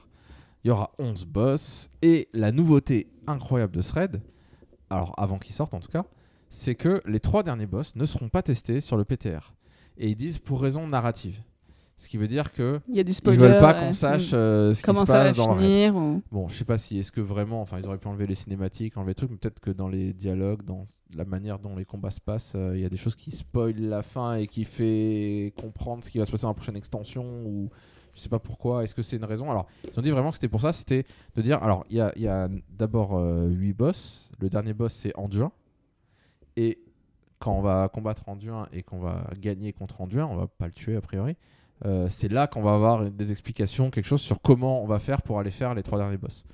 Il y aura 11 boss et la nouveauté incroyable de ce raid, alors avant qu'il sorte en tout cas, c'est que les trois derniers boss ne seront pas testés sur le PTR. Et ils disent pour raison narrative. Ce qui veut dire que Il y a du ils spoiler. veulent pas ouais. qu'on sache euh, ce qui comment se ça va passe dans le raid. finir. ou- Bon, je sais pas si est-ce que vraiment, enfin, ils auraient pu enlever les cinématiques, enlever les trucs, mais peut-être que dans les dialogues, dans la manière dont les combats se passent, euh, il y a des choses qui spoilent la fin et qui fait comprendre ce qui va se passer dans la prochaine extension ou je sais pas pourquoi. Est-ce que c'est une raison? Alors, ils ont dit vraiment que c'était pour ça, c'était de dire, alors, il y a, il y a d'abord 8 boss. Le dernier boss c'est Anduin et quand on va combattre Anduin et qu'on va gagner contre Anduin, on va pas le tuer a priori. euh, c'est là qu'on va avoir des explications, quelque chose sur comment on va faire pour aller faire les trois derniers boss.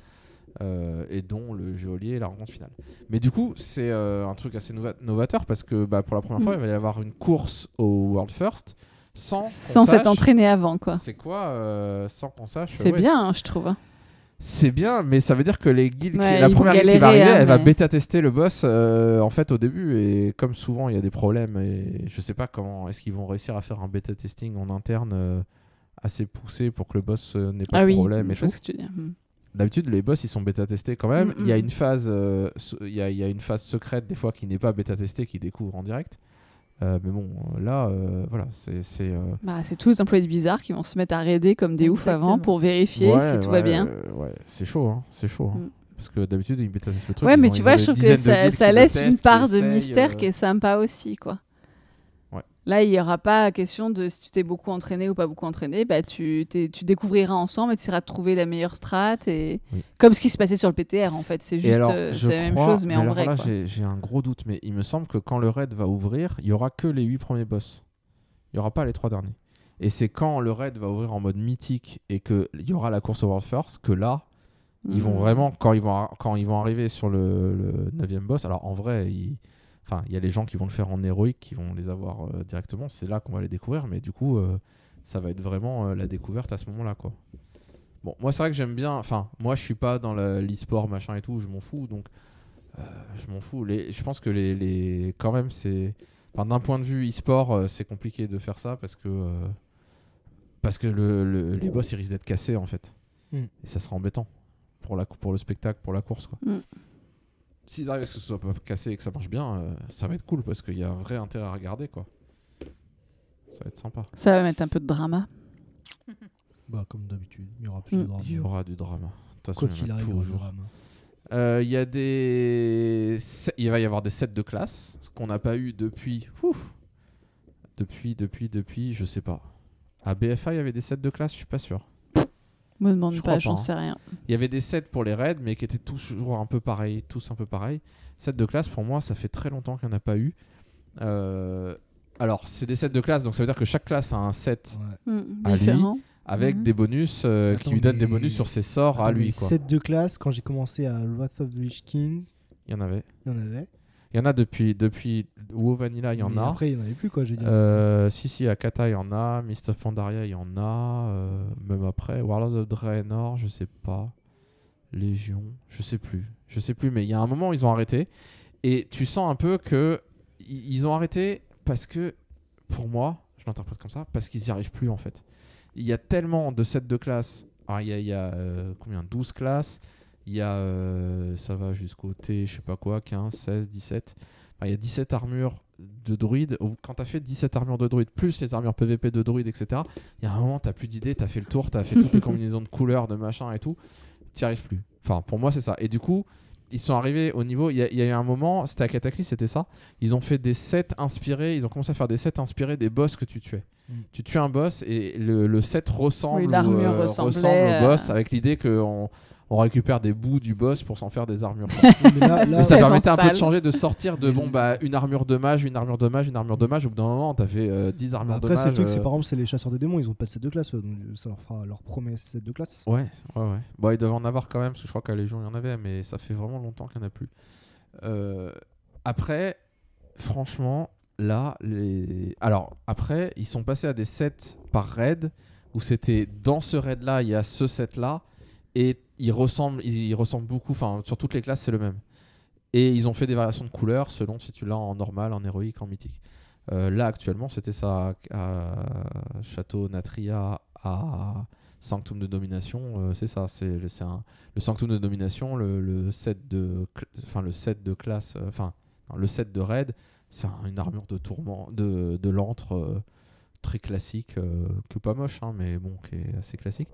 Euh, et dont le geôlier et la rencontre finale. Mais du coup, c'est euh, un truc assez nova- novateur parce que bah, pour la première fois, Mm. il va y avoir une course au World First sans, s'être entraîné avant, quoi. C'est quoi euh, sans qu'on sache C'est ouais, bien, hein, je trouve. hein. C'est bien, mais ça veut dire que les qui- Ouais, la première guilde qui va arriver, hein, elle va bêta tester le boss euh, en fait au début et comme souvent il y a des problèmes et je sais pas comment est-ce qu'ils vont réussir à faire un bêta testing en interne euh, assez poussé pour que le boss n'ait pas Ah de oui, problème et je vois tout. ce que tu veux dire. Mm. D'habitude, les boss ils sont bêta testés quand même. Mm, Il y a mm. une phase, il y, a, y a une phase secrète des fois qui n'est pas bêta testée, qui découvre en direct. Euh, mais bon, euh, là, euh, voilà, c'est. c'est, euh, Bah, c'est tous les employés de Bizarre qui vont se mettre à raider comme des oufs avant pour vérifier ouais, si tout ouais, va bien. euh, ouais, c'est chaud, hein, c'est chaud. hein. Mm. Parce que d'habitude, ils bêta le truc. Ouais, mais ont- tu vois, je trouve que ça, laisse une part de mystère euh, qui est sympa aussi, quoi. Là, il n'y aura pas question de si tu t'es beaucoup entraîné ou pas beaucoup entraîné, bah, tu, tu découvriras ensemble et tu essaieras de trouver la meilleure strat. Et... Oui. Comme ce qui se passait sur le PTR, en fait. C'est juste alors, euh, c'est la même chose, mais, en alors vrai. là, j'ai- un gros doute, mais il me semble que quand le raid va ouvrir, il y aura que les 8 premiers boss. Il n'y aura pas les 3 derniers. Et c'est quand le raid va ouvrir en mode mythique et qu'il y aura la course au World First que là, ils vont Mm. vraiment, quand ils vont, quand ils vont arriver sur le, le 9 boss, alors en vrai, il enfin, il y a les gens qui vont le faire en héroïque, qui vont les avoir euh, directement, c'est là qu'on va les découvrir, mais du coup, euh, ça va être vraiment euh, la découverte à ce moment-là, quoi. Bon, moi, c'est vrai que j'aime bien, enfin, moi, je suis pas dans l'e-sport, machin et tout, je m'en fous, donc euh, je m'en fous. Les, je pense que les, les quand même, c'est, enfin, d'un point de vue e-sport, euh, c'est compliqué de faire ça parce que, euh, parce que le, le- les boss, ils risquent d'être cassés, en fait. Mm. Et ça sera embêtant pour, la, cou- pour le spectacle, pour la course. Quoi. Mm. S'ils arrivent à ce que ce soit pas cassé et que ça marche bien, euh, ça va être cool parce qu'il y a un vrai intérêt à regarder. Quoi. Ça va être sympa. Ça va mettre un peu de drama. Bah, comme d'habitude, il y aura plus Mm. de drame. Il y aura du drama. De toute façon, Quoi il y en qu'il a arrive, il y aura du toujours. drame. Euh, Il y a des. se- Il va y avoir des sets de classe, ce qu'on n'a pas eu depuis. Ouf, depuis, depuis, depuis, je sais pas. À BFA, il y avait des sets de classe, je suis pas sûr. Me demande Je pas, j'en sais rien. Il y avait des sets pour les raids, mais qui étaient toujours un peu pareils, tous un peu pareils. Sets de classe, pour moi, ça fait très longtemps qu'il n'y en a pas eu. Euh, Alors, c'est des sets de classe, donc ça veut dire que chaque classe a un set Ouais. Mm, À lui, différent. avec Mhm. des bonus euh, qui lui donnent des bonus sur ses sorts à lui. Quoi. Set de classe, quand j'ai commencé à Wrath of the Lich King, Il y en avait. il y en avait. Il y en a depuis, depuis WoW Vanilla, il y en Mais a. Après, il n'y en avait plus, quoi, j'ai dit. Euh, si, si, à Kata, il y en a. Mist of Pandaria, il y en a. euh, même après. Warlords of Draenor, je sais pas. Légion, je sais plus. Je sais plus, mais il y a un moment où ils ont arrêté. Et tu sens un peu que ils ont arrêté parce que, pour moi, je l'interprète comme ça, parce qu'ils n'y arrivent plus en fait. Il y a tellement de sets de classe. Alors, il y a, il y a, euh, combien? 12 classes. Il y a, euh, ça va jusqu'au T, je sais pas quoi, 15, 16, 17. Enfin, il y a 17 armures de druides. Quand tu as fait 17 armures de druides, plus les armures PVP de druides, etc., il y a un moment, tu plus d'idées, tu as fait le tour, tu as fait toutes les combinaisons de couleurs, de machin et tout. Tu arrives plus. Enfin, pour moi, c'est ça. Et du coup, ils sont arrivés au niveau. Il y, a- il y a eu un moment, c'était à Cataclysm, c'était ça. Ils ont fait des sets inspirés. Ils ont commencé à faire des sets inspirés des boss que tu tuais. Mm. Tu tues un boss et le, le set ressemble, Oui, euh, ressemble au boss avec l'idée qu'on on récupère des bouts du boss pour s'en faire des armures. Mais là- là- Et ça permettait un peu de changer, de sortir de bon bah une armure de mage, une armure de mage, une armure de mage. Au bout d'un moment, t'as fait euh, 10 armures Après, de c'est mage. le truc, c'est euh, par exemple, c'est les chasseurs de démons, ils ont pas de set de classe, eux, donc euh, ça leur fera leur premier set de classe. Ouais, ouais, ouais. Bon, ils doivent en avoir quand même, parce que je crois qu'à Légion, il y en avait, mais ça fait vraiment longtemps qu'il n'y en a plus. Euh, après, franchement, là, les. Alors, après, ils sont passés à des sets par raid, où c'était dans ce raid-là, il y a ce set-là, et ils ressemblent, ils, ressemblent beaucoup, enfin, sur toutes les classes, c'est le même. Et ils ont fait des variations de couleurs selon si tu l'as en normal, en héroïque, en mythique. Euh, là, actuellement, c'était ça à, Château Natria, à Sanctum de Domination. euh, c'est ça, c'est un- le Sanctum de Domination, le, le set de, enfin le set de classe, euh, enfin le set de raid, c'est un- une armure de tourment, de, de l'antre très classique, que pas moche, hein, mais bon, qui est assez classique.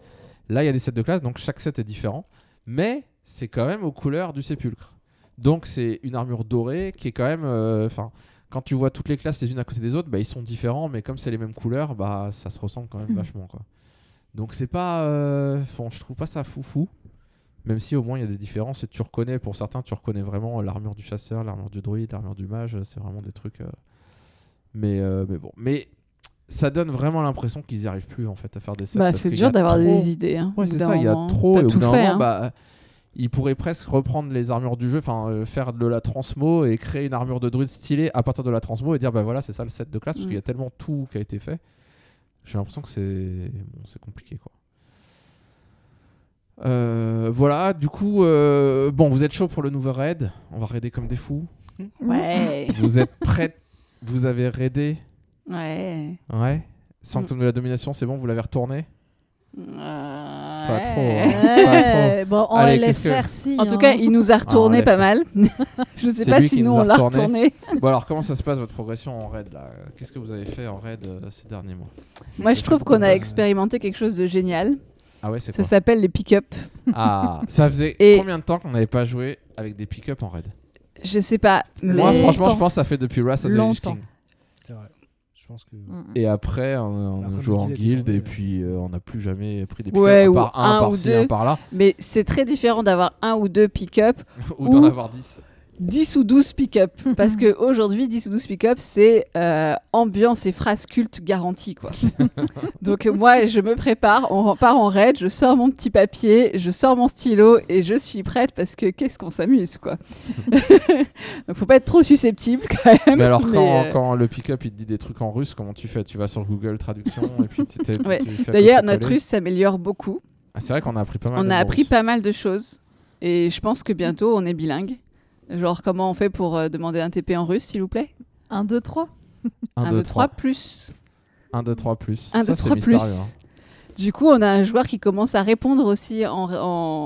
Là, il y a des sets de classe, donc chaque set est différent, mais c'est quand même aux couleurs du sépulcre. Donc c'est une armure dorée qui est quand même, euh, enfin. quand tu vois toutes les classes les unes à côté des autres, bah, ils sont différents, mais comme c'est les mêmes couleurs, bah, ça se ressemble quand même Mhm. vachement. Quoi. Donc c'est pas. euh, bon, je trouve pas ça foufou. Même si au moins il y a des différences et tu reconnais, pour certains, tu reconnais vraiment l'armure du chasseur, l'armure du druide, l'armure du mage, c'est vraiment des trucs. euh, Mais, mais bon. Mais ça donne vraiment l'impression qu'ils y arrivent plus en fait à faire des sets. Bah, parce c'est a d'avoir trop- des idées. Hein, Ouais, c'est ça, il y a trop. Et au bout tout d'un fait. moment, hein. bah, ils pourraient presque reprendre les armures du jeu, enfin euh, faire de la transmo et créer une armure de druide stylée à partir de la transmo et dire bah voilà, c'est ça le set de classe, parce Mm. qu'il y a tellement tout qui a été fait. J'ai l'impression que c'est bon, c'est compliqué quoi. Euh, voilà, du coup, euh, bon, vous êtes chaud pour le nouveau raid? On va raider comme des fous. Ouais. Vous êtes prêts? Vous avez raidé Ouais. Ouais. Sanctum de la domination, c'est bon, vous l'avez retourné? Pas trop, hein. Ouais, bon, on Allez, laisse que- faire si. En tout hein. cas, il nous a retourné Ah, pas mal. Je sais pas si nous on l'a retourné. retourné. Bon alors comment ça se passe votre progression en raid là? Qu'est-ce que vous avez fait en raid euh, ces derniers mois? Moi, je trouve qu'on a expérimenté quelque chose de génial. Ah ouais c'est Ça s'appelle les pick-up. Ah ça faisait Et- combien de temps qu'on n'avait pas joué avec des pick-up en raid? Je sais pas. Mais... Moi franchement je pense que ça fait depuis Wrath of the. King. Je pense que. Mm. Et après on, Après, joué en guild est guild formé, et ouais. puis euh, on n'a plus jamais pris des pick-up Ouais, à ou part un, un par ou ci, deux. un par là Mais c'est très différent d'avoir un ou deux pick-up, ou d'en avoir 10. 10 ou 12 pick-up. Parce que aujourd'hui 10 ou 12 pick-up, c'est euh, ambiance et phrase culte garantie. Quoi. Donc moi, je me prépare, on part en raid, je sors mon petit papier, je sors mon stylo et je suis prête parce que qu'est-ce qu'on s'amuse. quoi. Donc faut pas être trop susceptible quand même. Mais alors mais, quand, euh, quand le pick-up il te dit des trucs en russe comment tu fais? Tu vas sur Google Traduction et puis tu t'es Ouais. tu fais D'ailleurs, notre russe s'améliore beaucoup. Ah, C'est vrai qu'on a appris pas mal On a appris pas mal de choses. Et je pense que bientôt, on est bilingue. Genre, comment on fait pour euh, demander un TP en russe, s'il vous plaît? 1, 2, 3. 1, 2, 3. plus. 1, 2, 3 plus. 1, Ça, 2, c'est 3 mystérieux, plus. hein. Du coup, on a un joueur qui commence à répondre aussi en, en-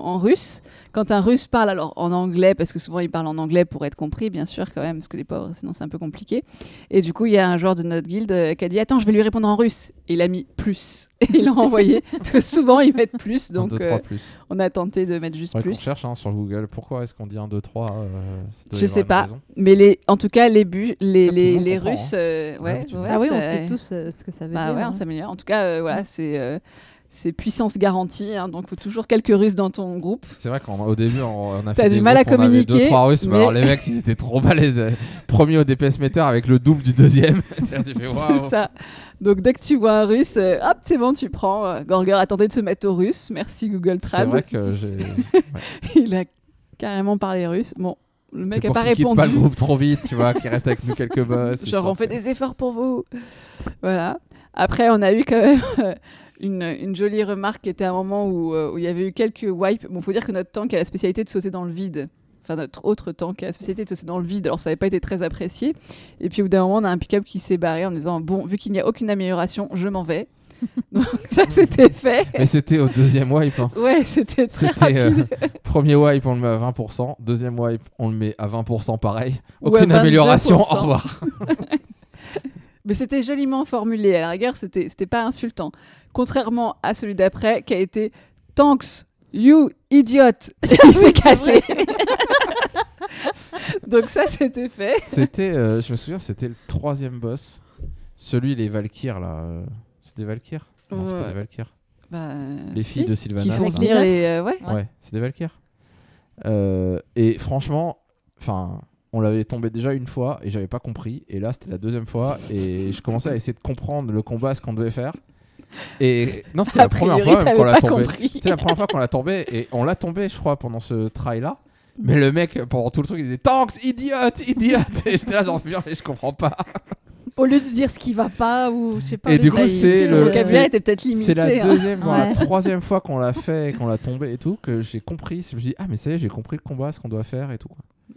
en russe. Quand un russe parle, alors en anglais, parce que souvent il parle en anglais pour être compris, bien sûr, quand même, parce que les pauvres, sinon c'est un peu compliqué. Et du coup, il y a un joueur de notre guilde euh, qui a dit Attends, je vais lui répondre en russe. Et il a mis plus. Et il l'a envoyé. Parce que souvent, ils mettent plus. 1, Donc, 2, 3 euh, plus. on a tenté de mettre juste plus. cherche hein, sur Google. Pourquoi est-ce qu'on dit 1, 2, 3 euh, ça doit y Je sais pas. Mais les, en tout cas, les, bu- Russes, ouais. Ah oui, on sait tous euh, ce que ça veut Bah dire. ouais, hein. on s'améliore. En tout cas, euh, voilà, c'est euh, c'est puissance garantie. hein, donc, faut toujours quelques Russes dans ton groupe. C'est vrai qu'au début, on, on a T'as fait du des mal à groupes, on avait communiquer, deux, trois Russes, mais, mais- alors les mecs, ils étaient trop balèzes. Premier au DPS meter avec le double du deuxième. C'est ça. Donc, dès que tu vois un Russe, euh, hop, c'est bon, tu prends. Euh, Gorger a tenté de se mettre au russe. Merci Google C'est Trad. vrai que j'ai. Il a carrément parlé russe. Bon, le mec C'est a pour pas qu'il quitte répondu. pas le groupe trop vite, tu vois, qu'il reste avec nous quelques boss. Genre, on fait des efforts pour vous. Voilà. Après, on a eu quand même une, une jolie remarque qui était un moment où, euh, où il y avait eu quelques wipes. Bon, faut dire que notre tank a la spécialité de sauter dans le vide. enfin notre autre tank à la société était aussi dans le vide, alors ça n'avait pas été très apprécié. Et puis au bout d'un moment, on a un pick-up qui s'est barré en disant bon, vu qu'il n'y a aucune amélioration, je m'en vais. Donc ça c'était fait. Mais c'était au deuxième wipe. hein. Ouais, c'était très C'était euh, premier wipe, on le met à 20%. Deuxième wipe, on le met à 20% pareil. À Aucune amélioration, 22%. au revoir. Mais c'était joliment formulé. À la rigueur, c'était c'était pas insultant. Contrairement à celui d'après qui a été Thanks, you idiot. Il s'est cassé. Donc ça, c'était fait. C'était, euh, je me souviens, c'était le troisième boss. Celui, les Valkyres, là. euh, C'est des Valkyres Non, c'est pas Ouais. des Valkyres. Bah, Les si, filles de qui Sylvanas. font là. Les venir meufs. les. euh, ouais. Ouais. Ouais, c'est des Valkyres. Euh, et franchement, enfin, on l'avait tombé déjà une fois et j'avais pas compris. Et là, c'était la deuxième fois et je commençais à essayer de comprendre le combat, ce qu'on devait faire. Et non, c'était la première fois qu'on l'a tombé. C'était la première fois qu'on l'a tombé et on l'a tombé, je crois, pendant ce try là. Mais le mec, pendant tout le truc, il disait Tanks, idiot, idiot. Et j'étais là, genre, mais je comprends pas. Au lieu de dire ce qui va pas ou je sais pas. Et du coup, c'est le- vocabulaire était peut-être limité. C'est la hein. deuxième, voire la Ouais. troisième fois qu'on l'a fait qu'on l'a tombé et tout, que j'ai compris. Je me suis dit, ah, mais ça y est, j'ai compris le combat, ce qu'on doit faire et tout.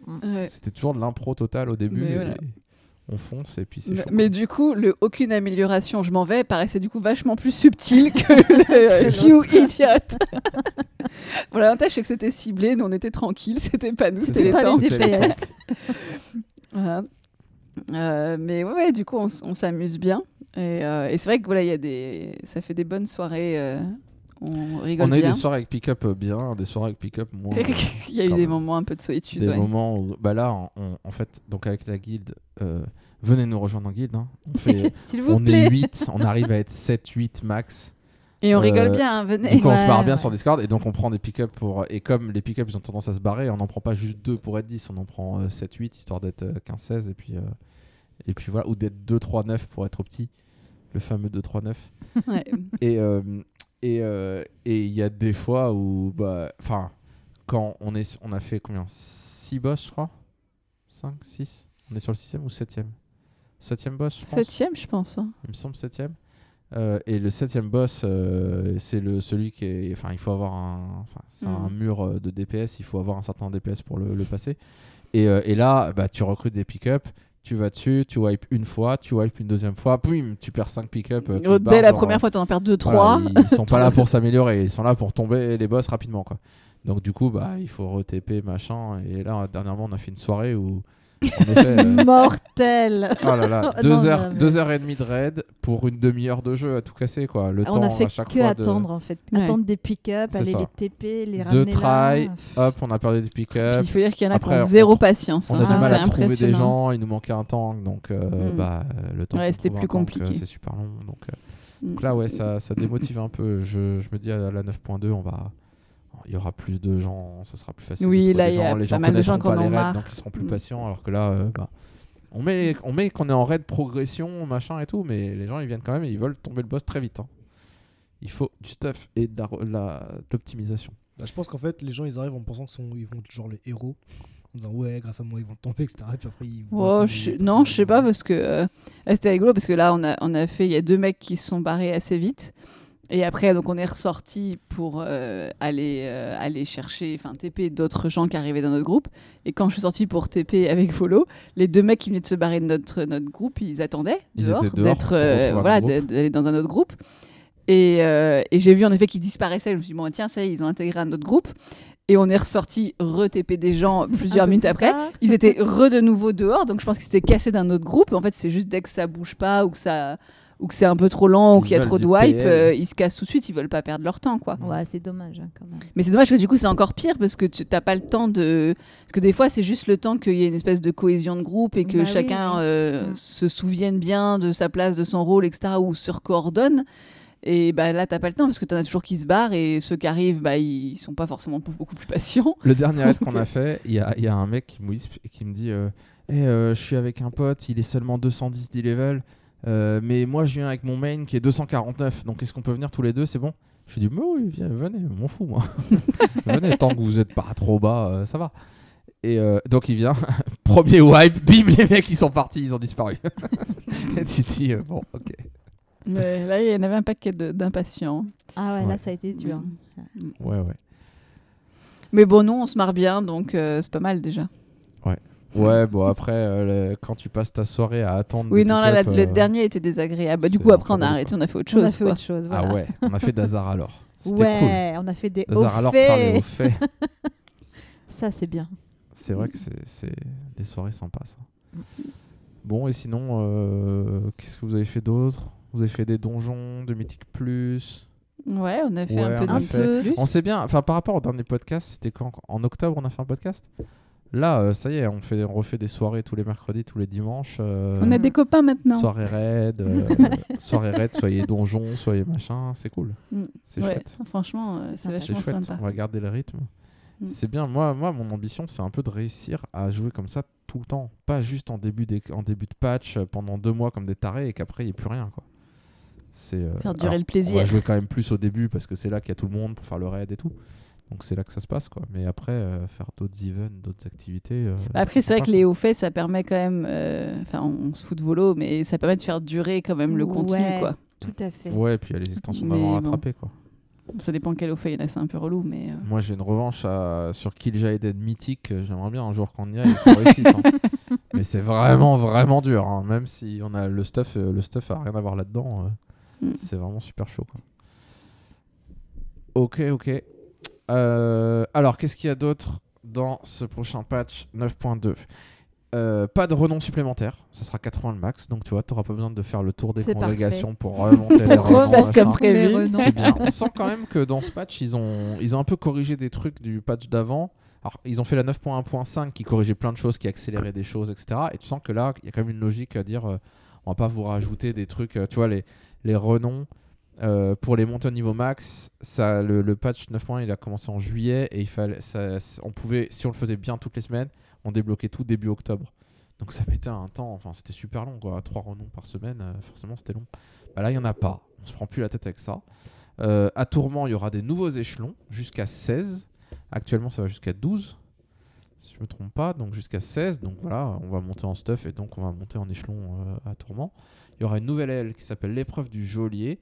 Ouais. C'était toujours de l'impro total au début. Mais voilà. On fonce et puis c'est Mais, chaud. mais du coup, le aucune amélioration, je m'en vais, paraissait du coup vachement plus subtil que le You idiot. voilà, l'avantage c'est que c'était ciblé, nous on était tranquilles, c'était pas nous, c'était les pas temps. les C'était les DPS. Voilà. Euh, mais ouais, ouais, du coup, on, s'amuse bien. Et, euh, et c'est vrai que voilà, il y a des, ça fait des bonnes soirées. euh, on rigole On a eu bien. des soirées avec pick-up euh, bien, des soirées avec pick-up moins. il y a eu des même. moments un peu de solitude. des ouais. moments où. Bah là, on- on- en fait, donc avec la guilde, euh, venez nous rejoindre en guilde. hein. On, fait, vous on plaît. est 8, on arrive à être 7, 8 max. Et on rigole Euh, bien, hein, venez. Du coup, on se Ouais, barre bien ouais. sur Discord et donc on prend des pick-up pour. Et comme les pick-up ils ont tendance à se barrer, on n'en prend pas juste 2 pour être 10, on en prend 7, 8 histoire d'être 15, 16 et puis. euh, et puis voilà, ou d'être 2, 3, 9 pour être au petit. Le fameux 2, 3, 9. Ouais. Et euh, et euh, et il y a des fois où bah enfin quand on est on a fait combien? 6 boss je crois? 5 6 on est sur le 6 ou 7 e 7 boss je pense. Septième, je pense. hein. il me semble 7 et le septième boss euh, c'est le celui qui est enfin il faut avoir un enfin c'est Mm. un mur euh, de DPS il faut avoir un certain DPS pour le, le passer. Et, euh, et là bah tu recrutes des pick-up tu vas dessus, tu wipes une fois, tu wipes une deuxième fois, boum, tu perds 5 pick-up. euh, Dès la genre, première fois, tu en perds deux, voilà, trois. ils sont pas là pour s'améliorer, ils sont là pour tomber les boss rapidement quoi. Donc du coup bah il faut re-TP machin et là dernièrement on a fait une soirée où en effet euh, Mortel. oh là là deux non, heures non, mais- deux heures et demie de raid pour une demi-heure de jeu à tout casser quoi. Le on temps a fait à chaque que fois de attendre en fait. Ouais. Attendre des pick-up, aller ça. les TP, les deux ramener try, là. hop on a perdu des pick-up. il faut dire qu'il y en a qui Après, ont on- zéro patience. On a hein. du mal à trouver des gens, il nous manquait un tank donc euh, Mm. bah le temps Ouais, c'était plus euh, compliqué. c'est super long donc euh, Mm. Donc là, ouais, ça, ça démotive un peu. Je, je me dis à la 9.2, on va. Il y aura plus de gens, ça sera plus facile. Oui, de là, il y a gens. Les pas gens mal de gens qui en pas ont les raids, marre. donc ils seront plus Mm. patients. Alors que là, euh, bah, on met on met qu'on est en raid progression, machin et tout, mais les gens ils viennent quand même et ils veulent tomber le boss très vite. hein. Il faut du stuff et de l'optimisation. Bah, je pense qu'en fait, les gens ils arrivent en pensant qu'ils vont être genre les héros. En disant ouais, grâce à moi ils vont tomber, etc. Et puis après ils. Oh, que je- les- non, je sais pas parce que euh, là, c'était rigolo parce que là on a on a fait il y a deux mecs qui se sont barrés assez vite et après donc on est ressorti pour euh, aller euh, aller chercher enfin TP d'autres gens qui arrivaient dans notre groupe et quand je suis sortie pour TP avec Volo, les deux mecs qui venaient de se barrer de notre notre groupe, ils attendaient Ils dehors, d'être euh, voilà d'aller dans un autre groupe. Et, euh, et j'ai vu en effet qu'ils disparaissaient. Je me suis dit, bon, tiens, ça y est, ils ont intégré un autre groupe. Et on est ressorti re-TP des gens plusieurs minutes plus après. tard. Ils étaient re de nouveau dehors, donc je pense qu'ils s'étaient cassés d'un autre groupe. En fait, c'est juste dès que ça bouge pas ou que ça ou que c'est un peu trop lent ou qu'il y a trop de wipe, euh, ils se cassent tout de suite. Ils veulent pas perdre leur temps, quoi. Ouais, c'est dommage hein, quand même. Mais c'est dommage que du coup c'est encore pire parce que tu t'as pas le temps de parce que des fois c'est juste le temps qu'il y ait une espèce de cohésion de groupe et que Bah chacun oui. euh, se souvienne bien de sa place, de son rôle, etc. ou se coordonne. Et bah là t'as pas le temps parce que t'en as toujours qui se barrent et ceux qui arrivent bah ils sont pas forcément beaucoup plus patients. Le dernier raid qu'on a fait, il y a, il y a un mec qui me, whispe et qui me dit euh, Eh, euh, Je suis avec un pote, il est seulement 210 d'e-level, euh, mais moi je viens avec mon main qui est 249, donc est-ce qu'on peut venir tous les deux C'est bon? Je lui dis Mais oui, viens, venez, je m'en fous moi. venez, tant que vous êtes pas trop bas, euh, ça va. Et euh, donc il vient, premier wipe, bim, les mecs ils sont partis, ils ont disparu. et tu te dis euh, Bon, ok. Mais là il y en avait un paquet d'impatients. Ah ouais, Ouais. là ça a été dur. Mm. Ouais, ouais. Mais bon, non, on se marre bien, donc euh, c'est pas mal déjà. Ouais, bon, après, euh, le- quand tu passes ta soirée à attendre. Oui, des non, là, la- pick-up, le euh, dernier était désagréable. Bah, du c'est coup, après, on a arrêté, on a fait autre On chose. a fait quoi. autre chose. Voilà. Ah ouais, on a fait Dazar alors. C'était Ouais, on a fait des cool. Dazar alors hauts hauts faits. faits. Ça, c'est bien. C'est vrai que c'est c'est des soirées sympas, ça. Bon, et sinon, euh, qu'est-ce que vous avez fait d'autre? Vous avez fait des donjons, de Mythic Plus? Ouais, on a fait Ouais, un peu on a fait- Plus. On sait bien, enfin par rapport au dernier podcast, c'était quand? En octobre, on a fait un podcast? Là, euh, ça y est, on, fait, on refait des soirées tous les mercredis, tous les dimanches. euh, On a des copains maintenant. Soirée raid, euh, soirée raid, soyez donjon, soyez machin, c'est cool. Mm. C'est Ouais, chouette. franchement, euh, c'est vachement chouette, sympa. on va garder le rythme. Mm. C'est bien, moi, moi, mon ambition, c'est un peu de réussir à jouer comme ça tout le temps. Pas juste en début, d'é- en début de patch euh, pendant deux mois comme des tarés et qu'après, il n'y ait plus rien. Quoi. C'est, euh, Faire durer alors, le plaisir. On va jouer quand même plus au début parce que c'est là qu'il y a tout le monde pour faire le raid et tout. Donc c'est là que ça se passe. Quoi. Mais après, euh, faire d'autres events, d'autres activités. euh, Bah, Après, c'est vrai que les hauts faits, ça permet quand même. euh, Enfin, on se fout de volo, mais ça permet de faire durer quand même le contenu, quoi. Tout à fait. Ouais, et puis il y a les extensions d'avant à bon. rattraper. Quoi. Ça dépend quel haut fait, il y en a, c'est un peu relou, mais. euh, Moi, j'ai une revanche à- sur Mythic. euh, J'aimerais bien un jour qu'on y aille et qu'on réussisse. hein. Mais c'est vraiment, vraiment dur. hein. Même si on a le stuff, le stuff a rien à voir là-dedans. euh, Mm. C'est vraiment super chaud. Quoi. Ok, ok. Euh, alors, qu'est-ce qu'il y a d'autre dans ce prochain patch 9.2 Euh, pas de renom supplémentaire, ça sera 80 le max, donc tu vois, tu n'auras pas besoin de faire le tour des congrégations pour remonter les Tout se renoms, passe comme prévu. C'est bien. On sent quand même que dans ce patch, ils ont, ils ont un peu corrigé des trucs du patch d'avant. Alors, ils ont fait la 9.1.5 qui corrigeait plein de choses, qui accélérait des choses, etc. Et tu sens que là, il y a quand même une logique à dire euh, on va pas vous rajouter des trucs, euh, tu vois, les, les renoms. Euh, pour les montées au niveau max, ça, le, patch 9.1 il a commencé en juillet et il fallait, on pouvait, si on le faisait bien toutes les semaines, on débloquait tout début octobre. Donc ça mettait un temps, enfin c'était super long quoi, trois renoms par semaine, euh, forcément c'était long. Bah là il y en a pas, on se prend plus la tête avec ça. Euh, à Tourment il y aura des nouveaux échelons jusqu'à 16. Actuellement ça va jusqu'à 12 si je me trompe pas, donc jusqu'à 16. Donc voilà, on va monter en stuff et donc on va monter en échelon euh, à Tourment. Il y aura une nouvelle aile qui s'appelle l'épreuve du geôlier.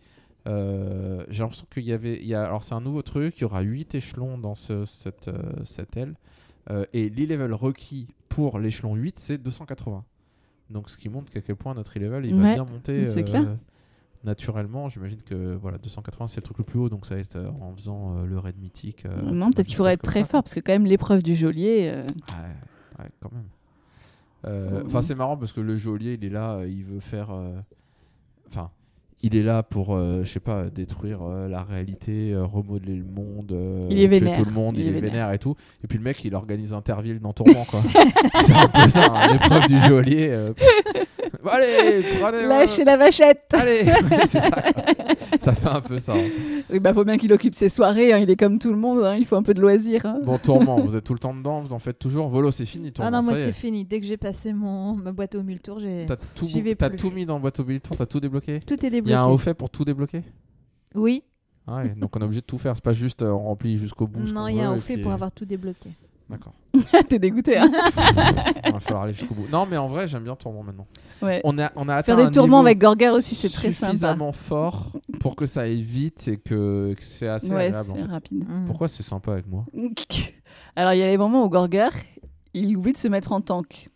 Euh, J'ai l'impression qu'il y avait, il y a, alors c'est un nouveau truc, il y aura 8 échelons dans ce- cette, euh, cette aile. Euh, et l'e-level requis pour l'échelon 8, c'est 280. Donc ce qui montre qu'à quel point notre e-level il va bien monter c'est euh, clair. naturellement. J'imagine que voilà, 280 c'est le truc le plus haut, donc ça va être en faisant le raid mythique. non, peut-être qu'il faudrait être très ça, fort, parce que quand même, l'épreuve du geôlier. euh, Ouais, ouais, quand même. Enfin, c'est marrant parce que le geôlier, il est là, il veut faire. Enfin, il est là pour, euh, je sais pas, détruire euh, la réalité, euh, remodeler le monde, euh, Il est tuer tout le monde, Il il, est est vénère. vénère et tout. Et puis le mec, il organise Interville dans Tourment, quoi. c'est un peu ça, hein, l'épreuve du geôlier. euh. Bon, allez, prenez. Lâchez la vachette Allez, c'est ça. quoi. Ça fait un peu ça. hein. Oui, bah, faut bien qu'il occupe ses soirées, hein, il est comme tout le monde, hein, il faut un peu de loisir. hein. Bon, Tourment, vous êtes tout le temps dedans, vous en faites toujours. Volo, c'est fini, Tourment. Ah non, moi c'est fini. Dès que j'ai passé mon ma boîte au mille tours, j'ai T'as tout, J'y vais t'as plus. tout mis dans boîte au billet tour, t'as tout débloqué? Tout est Il y a un haut fait pour tout débloquer Oui, Ah ouais, donc on est obligé de tout faire, c'est pas juste euh, on remplit jusqu'au bout. non, il y a un haut fait puis, pour euh, avoir tout débloqué. D'accord. T'es dégoûté, hein Il va falloir aller jusqu'au bout. Non, mais en vrai, j'aime bien Tourment maintenant. Ouais. On a, on a atteint Faire un des tourments avec Gorger aussi, c'est très sympa. suffisamment fort pour que ça aille vite et que, que c'est assez Ouais, agréable. c'est rapide. Mm. Pourquoi c'est sympa avec moi? Alors, il y a les moments où Gorger, il oublie de se mettre en tank.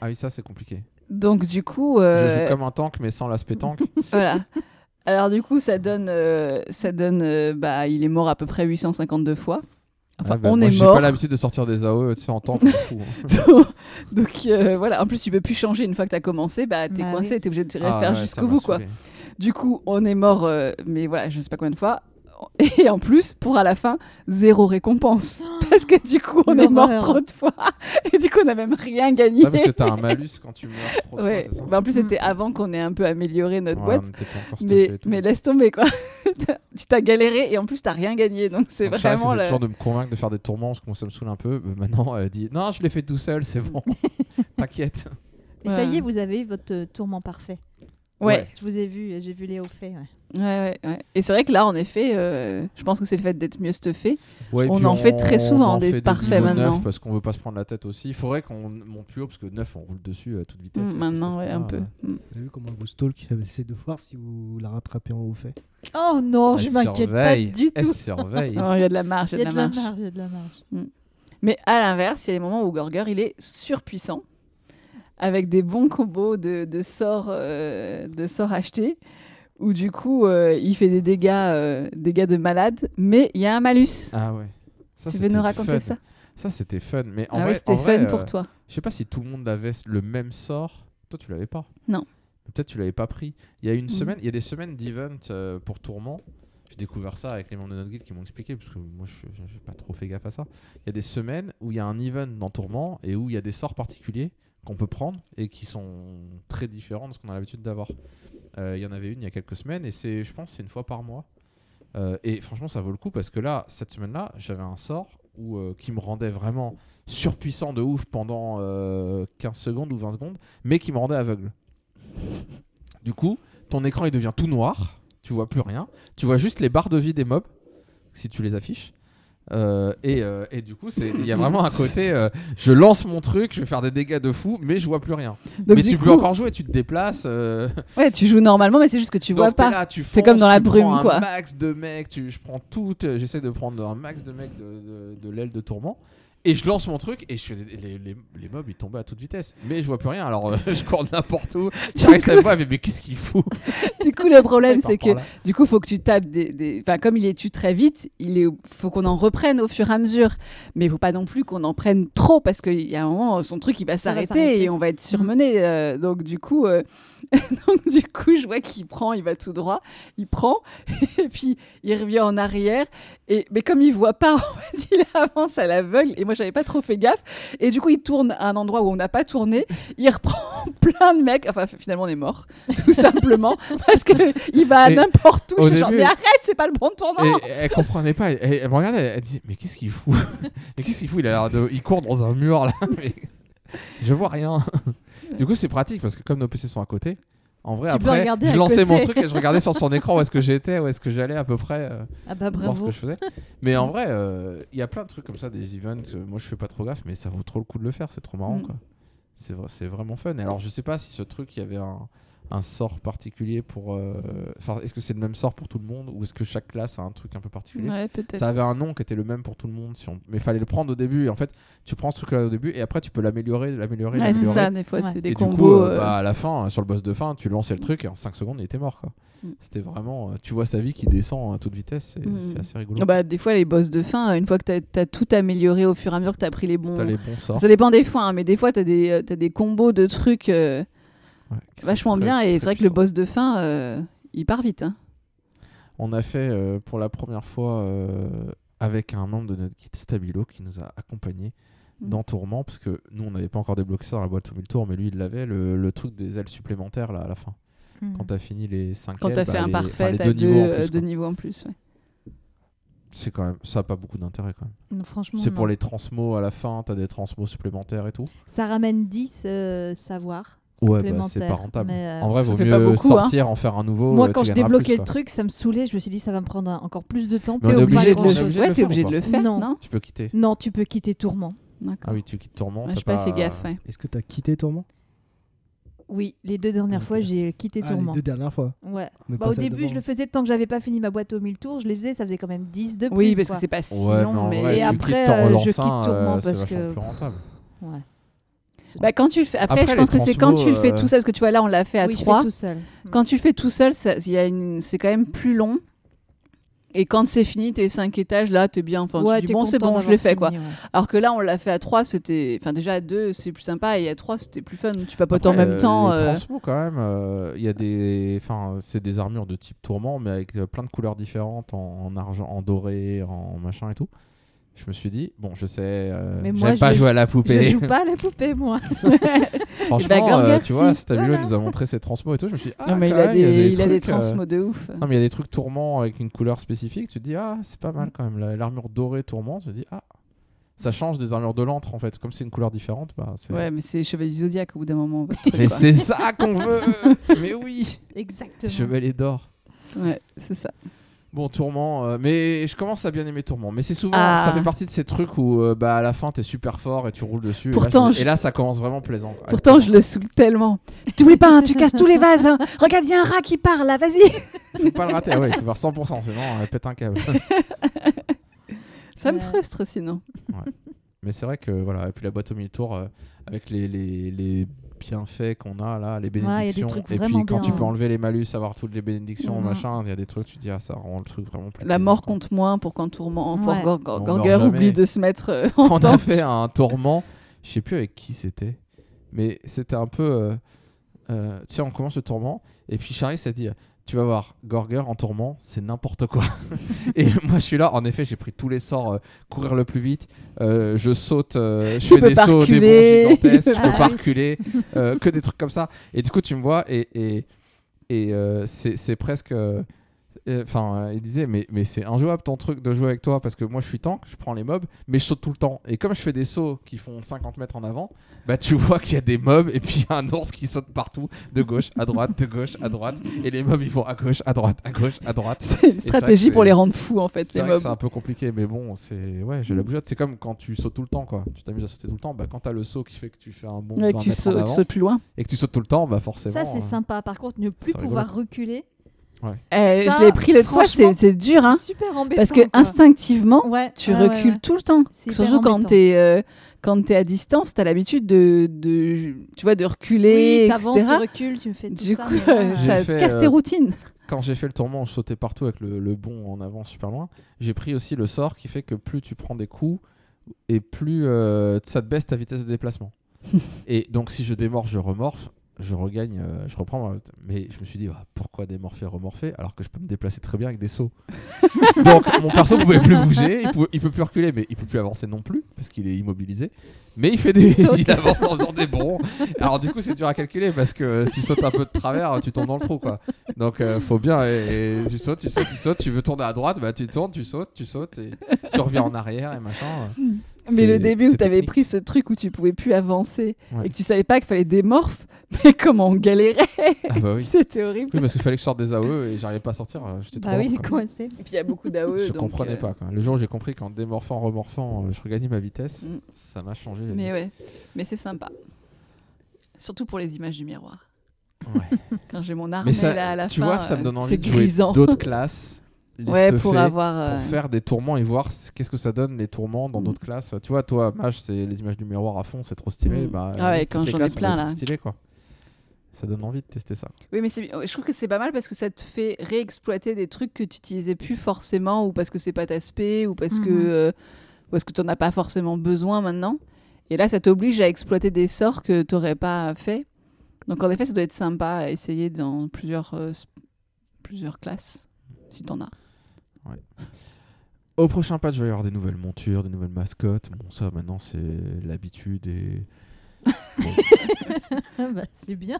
Ah oui, ça c'est compliqué. Donc, du coup. Je euh, joue comme un tank mais sans l'aspect tank. Voilà. Alors, du coup, ça donne. euh, ça donne euh, bah, il est mort à peu près 852 fois. Enfin, Ah bah, on moi, est J'ai mort. pas l'habitude de sortir des AOE tu sais, en tank, je m'en fous. hein. Donc, euh, voilà. En plus, tu peux plus changer une fois que tu as commencé. Bah, t'es Bah coincé, oui. t'es obligé de Ah faire ouais, jusqu'au bout, quoi. saoulé. Du coup, on est mort, euh, mais voilà, je sais pas combien de fois. Et en plus, pour à la fin, zéro récompense. Parce que du coup, on est mort trop de fois. Et du coup, on n'a même rien gagné. Ça parce que t'as un malus quand tu meurs trop de fois, Ouais. ça Bah, en plus, c'était Mm. avant qu'on ait un peu amélioré notre Ouais, boîte. Mais, laisse tomber, quoi. Tu t'as galéré et en plus, t'as rien gagné. Donc, c'est vraiment. la- toujours de me convaincre de faire des tourments parce que moi ça me saoule un peu. Mais maintenant, elle dit non, je l'ai fait tout seul, c'est bon. T'inquiète. Et ça y est, vous avez eu votre euh, tourment parfait. Ouais. Je vous ai vu, j'ai vu faits. ouais. Ouais, ouais, ouais. Et c'est vrai que là, en effet, euh, je pense que c'est le fait d'être mieux stuffé. Ouais, On en fait très souvent en des fait parfaits maintenant. parce qu'on veut pas se prendre la tête aussi. Il faudrait qu'on monte plus haut parce que 9 on roule dessus à toute vitesse. Mm, maintenant, ouais, un peu. euh, Mm. Vous avez vu comment vous stalk Essayez de voir si vous la rattrapez en haut fait. Oh non, je elle m'inquiète pas du Elle tout. surveille. Oh, Il y a de la marge, Il y a de la marge. il y a de la marge. Mais à l'inverse, il y a des moments où Gorger, il est surpuissant, avec des bons combos de, de sorts, euh, de sorts achetés, où du coup, euh, il fait des dégâts, euh, dégâts de malade, mais il y a un malus. Ah ouais. Ça, tu veux nous raconter fun. ça Ça, c'était fun. Mais en Ah vrai, c'était en vrai, fun euh, pour toi. Je sais pas si tout le monde avait le même sort. Toi, tu l'avais pas Non. Peut-être tu l'avais pas pris. Il y a une Mhm. semaine, il y a des semaines d'event pour Tourment. J'ai découvert ça avec les membres de notre guild qui m'ont expliqué parce que moi je j'ai pas trop fait gaffe à ça. Il y a des semaines où il y a un event dans Tourment et où il y a des sorts particuliers qu'on peut prendre et qui sont très différents de ce qu'on a l'habitude d'avoir. Euh, Il y en avait une il y a quelques semaines et c'est je pense c'est une fois par mois. Euh, et franchement ça vaut le coup parce que là cette semaine-là j'avais un sort euh, qui me rendait vraiment surpuissant de ouf pendant euh, 15 secondes ou 20 secondes mais qui me rendait aveugle. Du coup, ton écran il devient tout noir, tu vois plus rien, tu vois juste les barres de vie des mobs si tu les affiches. Euh, et, euh, et du coup, c'est- il y a vraiment un côté, euh, je lance mon truc, je vais faire des dégâts de fou, mais je vois plus rien. Donc, mais tu coup, peux encore jouer, tu te déplaces. ouais, tu joues normalement, mais c'est juste que tu vois donc pas. C'est comme dans la tu brume, prends un quoi. max de mecs, tu, je prends tout, j'essaie de prendre un max de mecs de, de- de l'aile de tourment. Et je lance mon truc et je fais des- les, les, les mobs ils tombaient à toute vitesse. Mais je vois plus rien alors euh, je cours n'importe où. J'arrive à voir, mais, mais qu'est-ce qu'il fout Du coup, le problème, c'est que là. du coup, faut que tu tapes des. des- Enfin, comme il est tue très vite, il est... faut qu'on en reprenne au fur et à mesure. Mais il faut pas non plus qu'on en prenne trop parce qu'il y a un moment, son truc, il va Ça va s'arrêter s'arrêter. et on va être surmené. euh, donc, du coup, euh, donc, du coup, je vois qu'il prend, il va tout droit, il prend, et puis il revient en arrière. Et... Mais comme il voit pas, en fait, il avance à l'aveugle. Et moi, j'avais pas trop fait gaffe. Et du coup, il tourne à un endroit où on n'a pas tourné. Il reprend plein de mecs. Enfin, finalement, on est mort, tout simplement. Parce que il va à n'importe où. Je suis genre, début- mais arrête, c'est pas le bon tournant. Et elle comprenait pas. Elle, elle me regardait, elle, disait Mais qu'est-ce qu'il fout? Mais qu'est-ce qu'il fout? Il a l'air de. Il court dans un mur là. Mais je vois rien. Du coup, c'est pratique parce que comme nos PC sont à côté, en vrai, Tu après, je lançais mon truc et je regardais sur son écran où est-ce que j'étais, où est-ce que j'allais à peu près. euh, Ah bah voir ce que je faisais. Mais en vrai, euh, il y a plein de trucs comme ça, des events. euh, moi, je fais pas trop gaffe, mais ça vaut trop le coup de le faire. C'est trop marrant, Mm. quoi. C'est c'est vraiment fun. Et alors, je sais pas si ce truc, il y avait un, un sort particulier pour. euh, Enfin, est-ce que c'est le même sort pour tout le monde ou est-ce que chaque classe a un truc un peu particulier Ouais, peut-être. Ça avait un nom qui était le même pour tout le monde, si on... mais il fallait le prendre au début. Et en fait, tu prends ce truc-là au début et après, tu peux l'améliorer, l'améliorer, Ouais, c'est l'améliorer. ça, des fois, Ouais. c'est des et combos. du coup, euh, euh, bah, à la fin, euh, sur le boss de fin, tu lançais le truc et en 5 secondes, il était mort. Quoi. Mm. C'était vraiment. tu vois sa vie qui descend à toute vitesse, c'est Mm. c'est assez rigolo. ah bah, des fois, les boss de fin, une fois que t'as as tout amélioré au fur et à mesure que t'as pris les Si bons. t'as les bons sorts. Ça dépend des fois, hein, mais des fois, t'as des, euh, t'as des combos de trucs euh, ouais, vachement très, bien. Et c'est vrai que le boss de fin, euh, il part vite. hein. On a fait euh, pour la première fois euh, avec un membre de notre guild Stabilo qui nous a accompagnés Mm. dans Tourment parce que nous on n'avait pas encore débloqué ça dans la boîte au mille tours mais lui il l'avait le, le truc des ailes supplémentaires là à la fin Hmm. quand t'as fini les 5 Quand t'as bah, fait un les- parfait, t'as deux deux, niveaux en plus, deux quoi. niveaux en plus. ouais. c'est quand même ça a pas beaucoup d'intérêt quand même Non, franchement, c'est pour les transmos à la fin t'as des transmos supplémentaires et tout Ça ramène 10 euh, savoirs. Ouais bah, c'est pas rentable mais, euh, en vrai vaut mieux beaucoup, hein. sortir en faire un nouveau Moi, euh, quand je débloquais plus, le truc, ça me saoulait. Je me suis dit, ça va me prendre un- encore plus de temps. T'es obligé de le- de faire obligé ou de le pas faire, Non. non, tu peux quitter Non, tu peux quitter Tourment. Ah oui tu quittes Tourment Ouais, J'ai pas fait gaffe. ouais. Est-ce que t'as quitté Tourment? Oui, les deux dernières Ok. fois, j'ai quitté Ah, les Tourment. deux dernières fois. Ouais. Bah, au début, je le faisais tant que j'avais pas fini ma boîte aux 1000 tours. Je les faisais, ça faisait quand même 10 de plus. Oui, parce que c'est pas si ouais long, mais Et après, euh, je quitte Tourment euh, c'est parce que- plus rentable Ouais. Bah, quand tu le fais... Après, Après, je pense que c'est quand tu le fais euh, tout seul, parce que tu vois, là, on l'a fait à oui, trois. tout seul. Quand tu le fais tout seul, ça- il y a une... c'est quand même plus long. Et quand c'est fini, tes cinq étages, là, t'es bien. Enfin, ouais, tu dis, bon, c'est bon, je l'ai fait, quoi. ouais. Alors que là, on l'a fait à 3, c'était. Enfin, déjà à 2, c'est plus sympa, et à 3, c'était plus fun. Tu papotes en même euh, temps. Les euh, transmos, quand même, euh, il y a des. Enfin, c'est des armures de type tourment, mais avec euh, plein de couleurs différentes en, en argent, en doré, en machin et tout. Je me suis dit, bon, je sais, euh, j'aime pas je- jouer à la Je poupée. joue pas à la poupée, moi. Franchement, Bah, euh, Gorger, tu vois. Stabilo Voilà. nous a montré ses transmos et tout. Je me suis dit, ah, non, mais il a des, y a des il a des trucs, euh, transmos de ouf. Non, mais il y a des trucs tourments avec une couleur spécifique. Tu te dis, ah, c'est pas mal quand même. La- L'armure dorée tourment, tu te dis, ah, ça change des armures de l'antre en fait. Comme c'est une couleur différente, bah, c'est. Ouais, mais c'est Chevalier du Zodiac au bout d'un moment. votre truc, Mais c'est ça qu'on veut Mais oui Exactement. Chevalier d'or. Ouais, c'est ça. Bon, Tourment, euh, mais je commence à bien aimer Tourment. Mais c'est souvent, Ah. ça fait partie de ces trucs où euh, bah, à la fin, t'es super fort et tu roules dessus. Pourtant, et, là, je- je- et là, ça commence vraiment plaisant. Pourtant, je le saoule tellement. T'oublies pas, hein, tu casses tous les vases. hein. Regarde, il y a un rat qui parle là, vas-y. Faut pas le rater, ouais, il faut faire 100%, sinon elle pète un câble. Ça me frustre sinon. mais c'est vrai que voilà, et puis la boîte au mille-tours, euh, avec les, les, les bienfaits qu'on a là, les bénédictions. et puis quand tu peux enlever les malus, avoir toutes les bénédictions, Mhm. machin, il y a des trucs, tu te dis, ah, ça rend le truc vraiment plus La plaisant, mort quoi. compte moins pour quand Tourment, pour Ouais. On Gorger oublie de se mettre euh, en on a fait un tourment, je sais plus avec qui c'était, mais c'était un peu. euh, euh, tu sais, on commence le tourment, et puis Charlie s'est dit Tu vas voir, Gorger en tourment, c'est n'importe quoi. et moi, je suis là, en effet, j'ai pris tous les sorts, euh, courir le plus vite, euh, je saute, euh, je Tu fais des sauts, des bonds gigantesques, je peux pas reculer, que des trucs comme ça. Et du coup, tu me vois, et, et, et c'est c'est presque. Euh, Enfin, euh, il disait, mais, mais c'est injouable ton truc de jouer avec toi parce que moi je suis tank, je prends les mobs, mais je saute tout le temps. Et comme je fais des sauts qui font 50 mètres en avant, bah tu vois qu'il y a des mobs et puis il y a un ours qui saute partout, de gauche à droite, de gauche à droite, et les mobs ils vont à gauche, à droite, à gauche, à droite. C'est une stratégie pour les rendre fous en fait, que mobs. c'est un peu compliqué, mais bon, c'est ouais, j'ai la bougeotte. C'est comme quand tu sautes tout le temps, quoi. Tu t'amuses à sauter tout le temps, bah quand t'as le saut qui fait que tu fais un bon Ouais, 20 que tu en sautes, tu avant sautes plus loin. et que tu sautes tout le temps, bah forcément. Ça, c'est euh, sympa. Par contre, ne plus pouvoir reculer. Ça, je l'ai pris l'autre fois, c'est dur, hein. C'est super embêtant. Parce que quoi. instinctivement, Ouais, tu ouais, recules ouais. tout le temps. C'est Surtout quand embêtant. t'es euh, quand à distance, t'as l'habitude de, de tu vois de reculer, Oui, etc. tu recules, tu fais tout Du ça. coup, mais là, euh, ça fait, casse tes euh, routines. quand j'ai fait le tourment, je sautais partout avec le, le bond en avant super loin. J'ai pris aussi le sort qui fait que plus tu prends des coups et plus euh, ça te baisse ta vitesse de déplacement. et donc si je démorphe, je remorphe, je regagne, euh, je reprends. ma- Mais je me suis dit ah, pourquoi démorpher, remorpher alors que je peux me déplacer très bien avec des sauts. donc mon perso pouvait plus bouger, il, pouvait- il peut plus reculer, mais il peut plus avancer non plus parce qu'il est immobilisé. Mais il fait des, Il avance en faisant des bonds. Alors du coup c'est dur à calculer parce que tu sautes un peu de travers, tu tombes dans le trou quoi. Donc euh, faut bien et, et tu sautes, tu sautes, tu sautes, tu veux tourner à droite, bah tu tournes, tu sautes, tu sautes et tu reviens en arrière et machin. Mais le début où t'avais technique. pris ce truc où tu pouvais plus avancer Ouais. et que tu savais pas qu'il fallait des morphes, mais comment on galérait Ah bah oui. C'était horrible. Oui parce qu'il fallait que je sorte des AOE et j'arrivais pas à sortir, euh, j'étais Bah oui, coincé. Et puis il y a beaucoup d'AOE. Je donc, comprenais euh, pas quoi. Le jour où j'ai compris qu'en démorphant, remorphant, euh, je regagnais ma vitesse, Mm. ça m'a changé. Mais ouais, mais c'est sympa. Surtout pour les images du miroir. Ouais. Quand j'ai mon ça, là à la tu fin, vois, ça me donne envie de jouer grisant. d'autres classes. Ouais, pour avoir. euh, pour faire des tourments et voir qu'est-ce que ça donne les tourments dans Mm. d'autres classes. Tu vois, toi, Mage, c'est les images du miroir à fond, c'est trop stylé. Mm. Bah, Ah ouais, toutes quand j'en ai plein, là. stylés, quoi. Ça donne envie de tester ça. Oui, mais je trouve que c'est pas mal parce que ça te fait réexploiter des trucs que tu utilisais plus forcément ou parce que c'est pas ta spé ou parce que Mhm. euh, ou parce que tu as pas forcément besoin maintenant. Et là, ça t'oblige à exploiter des sorts que tu n'aurais pas fait. Donc en effet, ça doit être sympa à essayer dans plusieurs, euh, plusieurs classes, si t'en as. Au prochain patch, il va y avoir des nouvelles montures, des nouvelles mascottes. Bon, ça, maintenant, c'est l'habitude et. bah, c'est bien.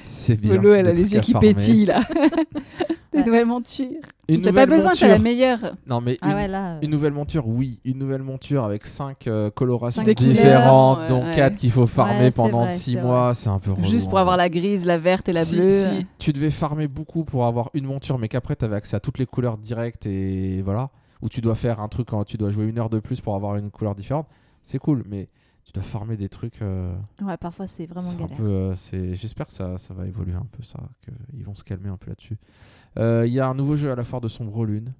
C'est bien. Lolo, elle a des les yeux qui pétillent là. des Ouais. nouvelles montures. Une T'as pas besoin, t'as la meilleure. Non, mais Ah une, ouais, là. euh, une nouvelle monture, oui. Une nouvelle monture avec 5 colorations Cinq couleurs, différentes, ouais, dont ouais. 4 qu'il faut farmer Ouais, c'est pendant vrai, 6 c'est mois. C'est un peu relou, Juste pour hein. avoir la grise, la verte et la si, bleue. si tu devais farmer beaucoup pour avoir une monture, mais qu'après tu avais accès à toutes les couleurs directes et voilà, ou tu dois faire un truc quand tu dois jouer une heure de plus pour avoir une couleur différente, c'est cool, mais tu dois farmer des trucs. euh, Ouais, parfois c'est vraiment galère. euh, J'espère que ça, ça va évoluer un peu, ça, qu'ils vont se calmer un peu là-dessus. Euh, Il y a un nouveau jeu à la foire de Sombre Lune.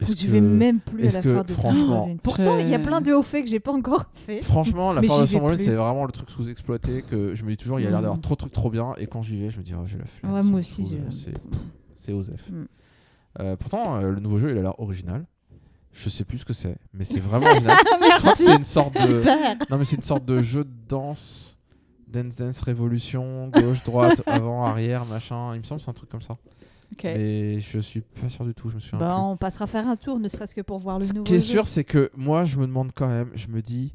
Je que- vais même plus à la que, foire de franchement, Sombre Lune. Pourtant, il y a plein de hauts faits que j'ai pas encore fait. Franchement, la foire de Sombre Lune, c'est vraiment le truc sous-exploité que je me dis toujours, il y a l'air d'avoir Mm. trop de trucs trop bien, et quand j'y vais, je me dis, oh, j'ai la flemme. Ouais, moi aussi, c'est- Osef. Mm. Pourtant, le nouveau jeu, il a l'air original. Je sais plus ce que c'est, mais c'est vraiment original. je crois que c'est une sorte de. Non, mais c'est une sorte de jeu de danse. Dance Dance Révolution, gauche, droite, avant, arrière, machin. Il me semble que c'est un truc comme ça. Ok. Mais je suis pas sûr du tout, je me souviens Bah, on passera faire un tour, ne serait-ce que pour voir le Ce nouveau qui est jeu. sûr, c'est que moi, je me demande quand même, je me dis,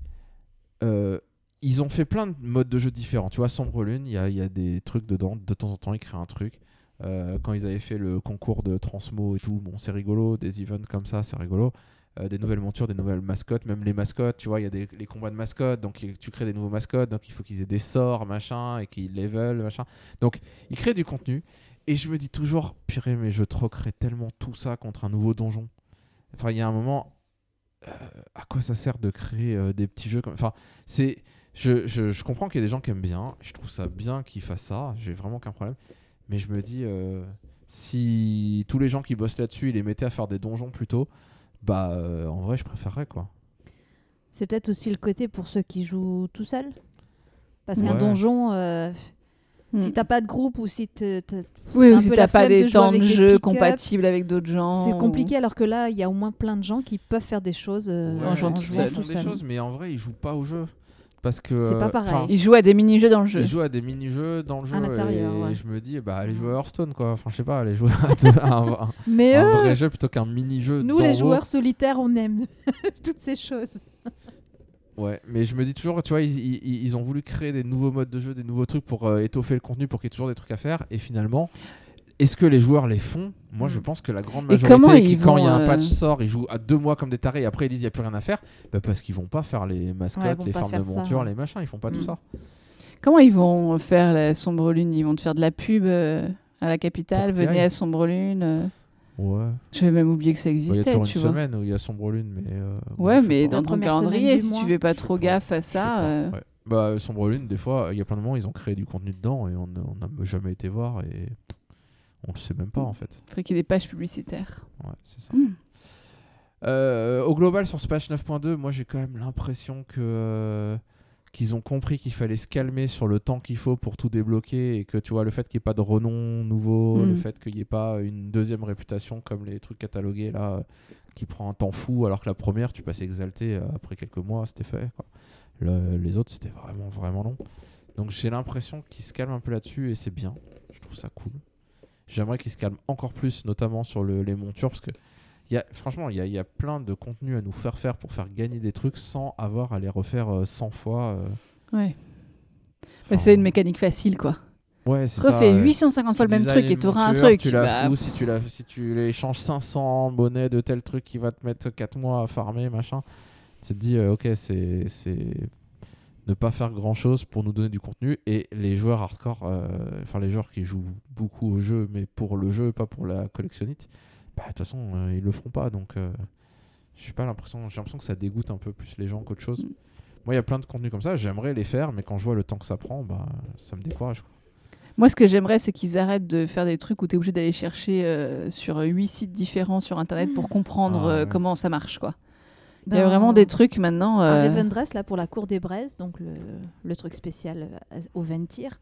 euh, ils ont fait plein de modes de jeu différents. Tu vois, Sombre Lune, il y a, il y a des trucs dedans. De temps en temps, ils créent un truc. Euh, quand ils avaient fait le concours de Transmo et tout, bon, c'est rigolo. Des events comme ça, c'est rigolo. Euh, des nouvelles montures, des nouvelles mascottes, même les mascottes, tu vois, il y a des les combats de mascottes, donc tu crées des nouveaux mascottes, donc il faut qu'ils aient des sorts, machin, et qu'ils level, machin. Donc ils créent du contenu. et je me dis toujours, purée, mais je troquerais tellement tout ça contre un nouveau donjon. Enfin, il y a un moment, euh, à quoi ça sert de créer des petits jeux comme. Enfin, c'est. Je, je, je comprends qu'il y a des gens qui aiment bien, je trouve ça bien qu'ils fassent ça, j'ai vraiment aucun problème. Mais je me dis, euh, si tous les gens qui bossent là-dessus, ils les mettaient à faire des donjons plutôt, bah euh, en vrai, je préférerais quoi. C'est peut-être aussi le côté pour ceux qui jouent tout seuls. Parce qu'un Ouais. donjon, euh, Hmm. si t'as pas de groupe ou si t'es- t'as- Oui, t'as ou un si peu t'as la pas flemme des de jouer temps de avec des jeu pick-up, compatibles avec d'autres gens. c'est ou- compliqué alors que là, il y a au moins plein de gens qui peuvent faire des choses euh, En jouant tout ils seul. font des choses, mais en vrai, ils jouent pas au jeu. Parce que. C'est pas euh, pareil. Ils jouent à des mini-jeux dans le jeu. Ils jouent à des mini-jeux dans le jeu et ouais. je me dis bah allez jouer à Hearthstone quoi. Enfin je sais pas, allez jouer à, un, un- Mais un eux, vrai jeu plutôt qu'un mini-jeu. nous d'en les joueurs solitaires, on aime toutes ces choses. Ouais, mais je me dis toujours, tu vois, ils, ils- ils ont voulu créer des nouveaux modes de jeu, des nouveaux trucs pour euh, étoffer le contenu, pour qu'il y ait toujours des trucs à faire. Et finalement, est-ce que les joueurs les font? Moi, je Mm. pense que la grande majorité, comment qui, ils quand il y a un patch euh, sort, ils jouent à deux mois comme des tarés et après ils disent il n'y a plus rien à faire, bah, parce qu'ils vont pas faire les mascottes, Ouais, les farms de ça, ouais. les machins, ils font pas tout Mm. ça. Comment ils vont faire la Sombre Lune? Ils vont te faire de la pub euh, à la capitale, venez à Sombre Lune. euh. Ouais. J'avais même oublié que ça Bah, Il y a existait, toujours tu une vois. semaine où il y a Sombre Lune, mais. euh, Ouais, mais dans ton calendrier, si tu fais pas trop pas. gaffe à ça. euh, ouais. Bah, Sombre Lune, des fois, il y a plein de moments, ils ont créé du contenu dedans et on on n'a jamais été voir et on le sait même pas en fait. Faudrait qu'il y ait des pages publicitaires. Ouais, c'est ça. Hmm. Euh, au global, sur ce patch 9.2, moi j'ai quand même l'impression que euh, qu'ils ont compris qu'il fallait se calmer sur le temps qu'il faut pour tout débloquer et que tu vois le fait qu'il n'y ait pas de renom nouveau, Mm. le fait qu'il n'y ait pas une deuxième réputation comme les trucs catalogués là euh, qui prend un temps fou alors que la première tu passais exalté après quelques mois c'était fait quoi. Le- les autres c'était vraiment vraiment long. Donc j'ai l'impression qu'ils se calment un peu là-dessus et c'est bien. Je trouve ça cool. J'aimerais qu'ils se calment encore plus, notamment sur le- les montures, parce que y a, franchement, il y a, il y a plein de contenu à nous faire faire pour faire gagner des trucs sans avoir à les refaire euh, 100 fois. euh. Ouais. Enfin, c'est une mécanique facile, quoi. Ouais, c'est ça. Refais ouais. 850 fois le même truc et t'auras un truc. Tu la Bah, fous, si tu, la, si tu les échanges 500 bonnets de tel truc qui va te mettre 4 mois à farmer, machin. Tu te dis, euh, ok, c'est c'est ne pas faire grand chose pour nous donner du contenu. Et les joueurs hardcore, euh, enfin les joueurs qui jouent beaucoup au jeu, mais pour le jeu, pas pour la collectionnite, bah de toute façon, euh, ils le feront pas. Donc, euh, j'ai pas l'impression, j'ai l'impression que ça dégoûte un peu plus les gens qu'autre chose. Mm. Moi, il y a plein de contenus comme ça, j'aimerais les faire, mais quand je vois le temps que ça prend, bah, ça me décourage. quoi. Moi, ce que j'aimerais, c'est qu'ils arrêtent de faire des trucs où tu es obligé d'aller chercher euh, sur huit sites différents sur Internet pour comprendre Ah, ouais. comment ça marche, quoi. Il y Ben, a vraiment des trucs maintenant. Euh, Revendreth, là, pour la cour des braises, donc le, le truc spécial euh, au Ventir,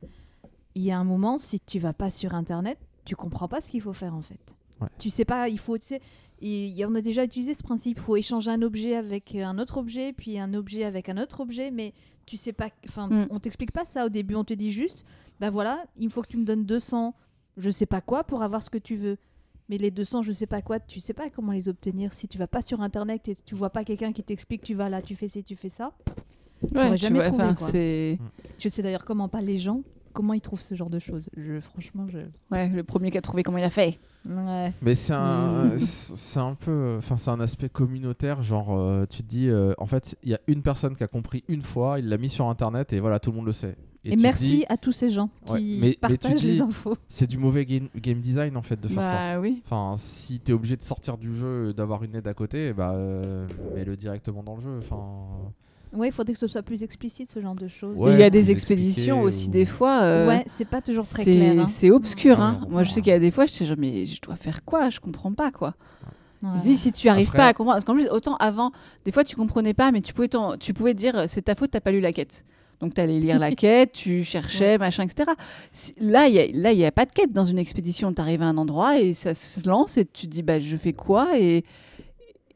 il y a un moment, si tu vas pas sur Internet, tu comprends pas ce qu'il faut faire en fait. Ouais. Tu sais pas, il faut, tu sais, il y a- on a déjà utilisé ce principe, il faut échanger un objet avec un autre objet, puis un objet avec un autre objet, mais tu sais pas, enfin, Mm. on t'explique pas ça au début, on te dit juste, ben voilà, il faut que tu me donnes 200, je sais pas quoi, pour avoir ce que tu veux. Mais les 200, je sais pas quoi, tu sais pas comment les obtenir. Si tu vas pas sur internet et tu vois pas quelqu'un qui t'explique, tu vas là, tu fais ci, tu fais ça. ouais, jamais vois, trouvé, quoi. c'est Je sais d'ailleurs comment pas les gens, comment ils trouvent ce genre de choses. Je, franchement, je. ouais, le premier qui a trouvé comment il a fait. Ouais. Mais c'est un, Mm. c'est un peu, enfin c'est un aspect communautaire, genre euh, tu te dis, euh, en fait il y a une personne qui a compris une fois, il l'a mis sur internet et voilà tout le monde le sait. Et, merci dis, à tous ces gens qui mais partagent dis- les infos. c'est du mauvais game, game design en fait de faire ça. Bah oui. Enfin si t'es obligé de sortir du jeu, d'avoir une aide à côté, bah euh, mets-le directement dans le jeu. Enfin Ouais, il faudrait que ce soit plus explicite ce genre de choses. Ouais, il y a des expéditions aussi ou- des fois. euh, Ouais, c'est pas toujours très c'est clair. hein. c'est obscur. Hein. oui, Moi, je sais qu'il y a des fois, je sais genre, mais je dois faire quoi? Je comprends pas quoi. Ouais. Si tu arrives Après- pas à comprendre, parce qu'en plus, autant avant, des fois tu comprenais pas, mais tu pouvais, tu pouvais dire c'est ta faute, t'as pas lu la quête. Donc tu allais lire la quête, tu cherchais, machin, etc. Là, il y a, là, il y a pas de quête dans une expédition. Tu arrives à un endroit et ça se lance et tu te dis bah je fais quoi et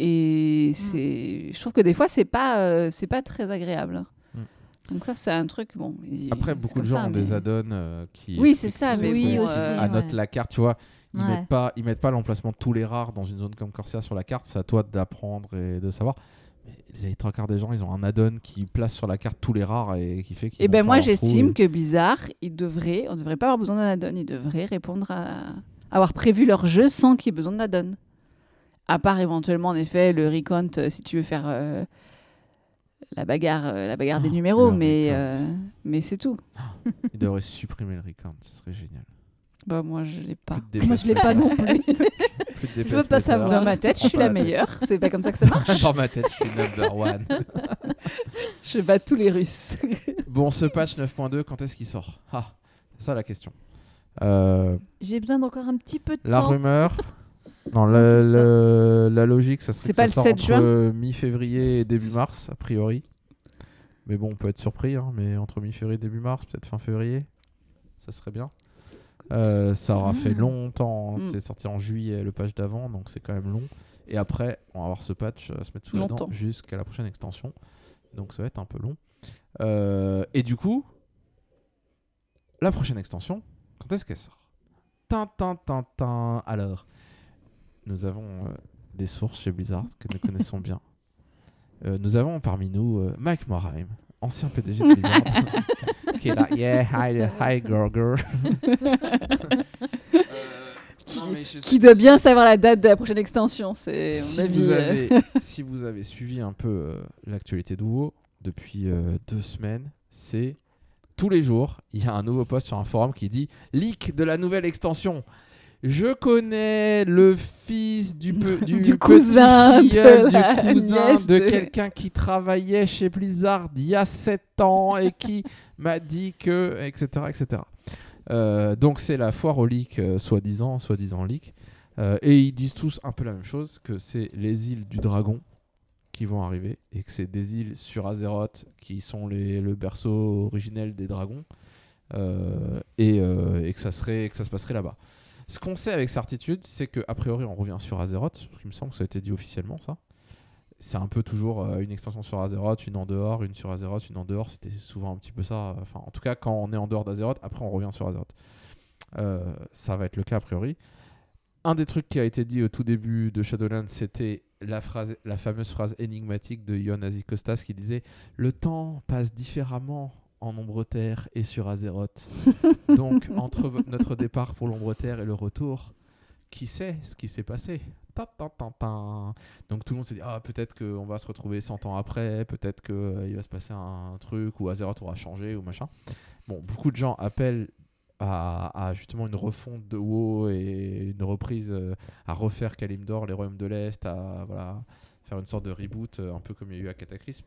Mm. et c'est, je trouve que des fois c'est pas euh, c'est pas très agréable. Mm. Donc ça c'est un truc bon. Après beaucoup de gens ça, ont des add-ons euh, qui Oui, c'est ça, mais Oui, aussi, euh, ouais. annotent la carte, tu vois. Ils Ouais. mettent pas, ils mettent pas l'emplacement de tous les rares dans une zone comme Corsair sur la carte. C'est à toi d'apprendre et de savoir. Les trois quarts des gens, ils ont un add-on qui place sur la carte tous les rares et qui fait qu'ils Et vont ben faire moi leur trou j'estime et- que Blizzard, ils devraient, on devrait pas avoir besoin d'un add-on, ils devraient répondre à avoir prévu leur jeu sans qu'il y ait besoin d'add-on. À part éventuellement en effet le recount euh, si tu veux faire euh, la bagarre, euh, la bagarre des Oh, numéros, mais mais c'est tout. Ils devraient supprimer le recount, ce serait génial. Bah, moi, je l'ai pas. Plus de Moi, je l'ai pas non plus. Plus de Je veux pas savoir. Dans ma tête, je suis la la meilleure. C'est pas comme ça que ça marche. Dans ma tête, je suis number one. Je bats tous les Russes. bon, ce patch 9.2, quand est-ce qu'il sort? Ah, c'est ça la question. Euh, J'ai besoin d'encore un petit peu de la temps. rumeur? Non, la, la- la logique, ça serait C'est que pas ça le sort 7 entre mi-février et début mars, a priori. Mais bon, on peut être surpris, hein, mais entre mi-février et début mars, peut-être fin février, ça serait bien. Euh, ça aura fait Mm. longtemps, hein, Mm. c'est sorti en juillet le patch d'avant, donc c'est quand même long. Et après, on va avoir ce patch euh, se mettre sous la dent Longtemps. jusqu'à la prochaine extension. Donc ça va être un peu long. Euh, et du coup, la prochaine extension, quand est-ce qu'elle sort? Tin, tin, tin, tin. Alors, nous avons euh, des sources chez Blizzard que nous connaissons bien. Nous avons parmi nous Mike Morheim, ancien PDG de Blizzard, qui est là. Yeah, hi, hi girl, girl. Qui doit bien savoir la date de la prochaine extension. C'est si mon avis. vous, euh, avez, si vous avez suivi un peu euh, l'actualité de WoW depuis euh, deux semaines, c'est tous les jours, il y a un nouveau post sur un forum qui dit leak de la nouvelle extension. Je connais le fils du, pe- du, Du petit cousin de la du cousin de de- quelqu'un qui travaillait chez Blizzard il y a 7 ans et qui m'a dit que etc etc. Euh, donc c'est la foire au leak euh, soi-disant soi-disant leak Euh, et ils disent tous un peu la même chose que c'est les îles du dragon qui vont arriver et que c'est des îles sur Azeroth qui sont les, le berceau originel des dragons et, et que ça serait que ça se passerait là-bas. Ce qu'on sait avec certitude, c'est que a priori on revient sur Azeroth, parce qu'il me semble que ça a été dit officiellement ça. C'est un peu toujours euh, une extension sur Azeroth, une en dehors, une sur Azeroth, une en dehors. C'était souvent un petit peu ça. Enfin, en tout cas, quand on est en dehors d'Azeroth, après on revient sur Azeroth. Euh, ça va être le cas a priori. Un des trucs qui a été dit au tout début de Shadowlands, c'était la, la fameuse phrase énigmatique de Yon Azikostas qui disait Le temps passe différemment en Ombre Terre et sur Azeroth. Donc, entre notre départ pour l'Ombre Terre et le retour, qui sait ce qui s'est passé? Donc, tout le monde s'est dit Ah, peut-être qu'on va se retrouver 100 ans après, peut-être qu'il va se passer un, truc où Azeroth aura changé ou machin. Bon, beaucoup de gens appellent à, à justement une refonte de WoW et une reprise euh, à refaire Kalimdor, les royaumes de l'Est, à voilà, faire une sorte de reboot, euh, un peu comme il y a eu à Cataclysme.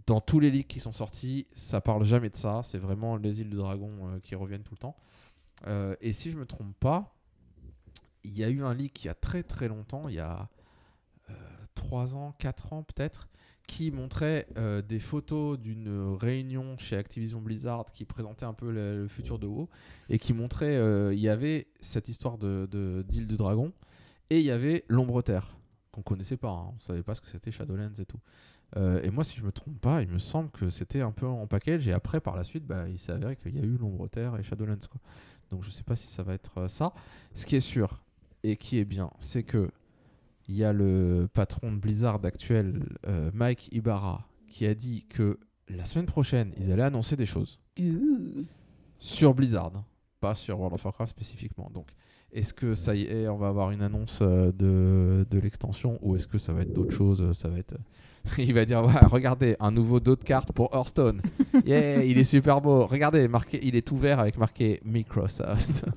Euh, dans tous les leaks qui sont sortis, ça parle jamais de ça. C'est vraiment les îles du dragon euh, qui reviennent tout le temps. Euh, et si je me trompe pas, il y a eu un leak il y a très très longtemps, il y a 3 ans, 4 ans peut-être, qui montrait euh, des photos d'une réunion chez Activision Blizzard qui présentait un peu le, futur de WoW et qui montrait euh, il y avait cette histoire de de- d'île dragon et il y avait l'ombre terre qu'on connaissait pas, hein. on savait pas ce que c'était Shadowlands et tout. Euh, et moi, si je me trompe pas, il me semble que c'était un peu en package. Et après, par la suite, bah, il s'est avéré qu'il y a eu l'ombre terre et Shadowlands. Quoi. Donc, je sais pas si ça va être euh, ça. Ce qui est sûr et qui est bien, c'est que il y a le patron de Blizzard actuel, euh, Mike Ibarra, qui a dit que la semaine prochaine, ils allaient annoncer des choses sur Blizzard, pas sur World of Warcraft spécifiquement. Donc, est-ce que ça y est, on va avoir une annonce de, de l'extension ou est-ce que ça va être d'autres choses Ça va être. il va dire ouais, regardez, un nouveau dos de carte pour Hearthstone. Yeah, il est super beau. Regardez, marqué, il est tout vert avec marqué Microsoft.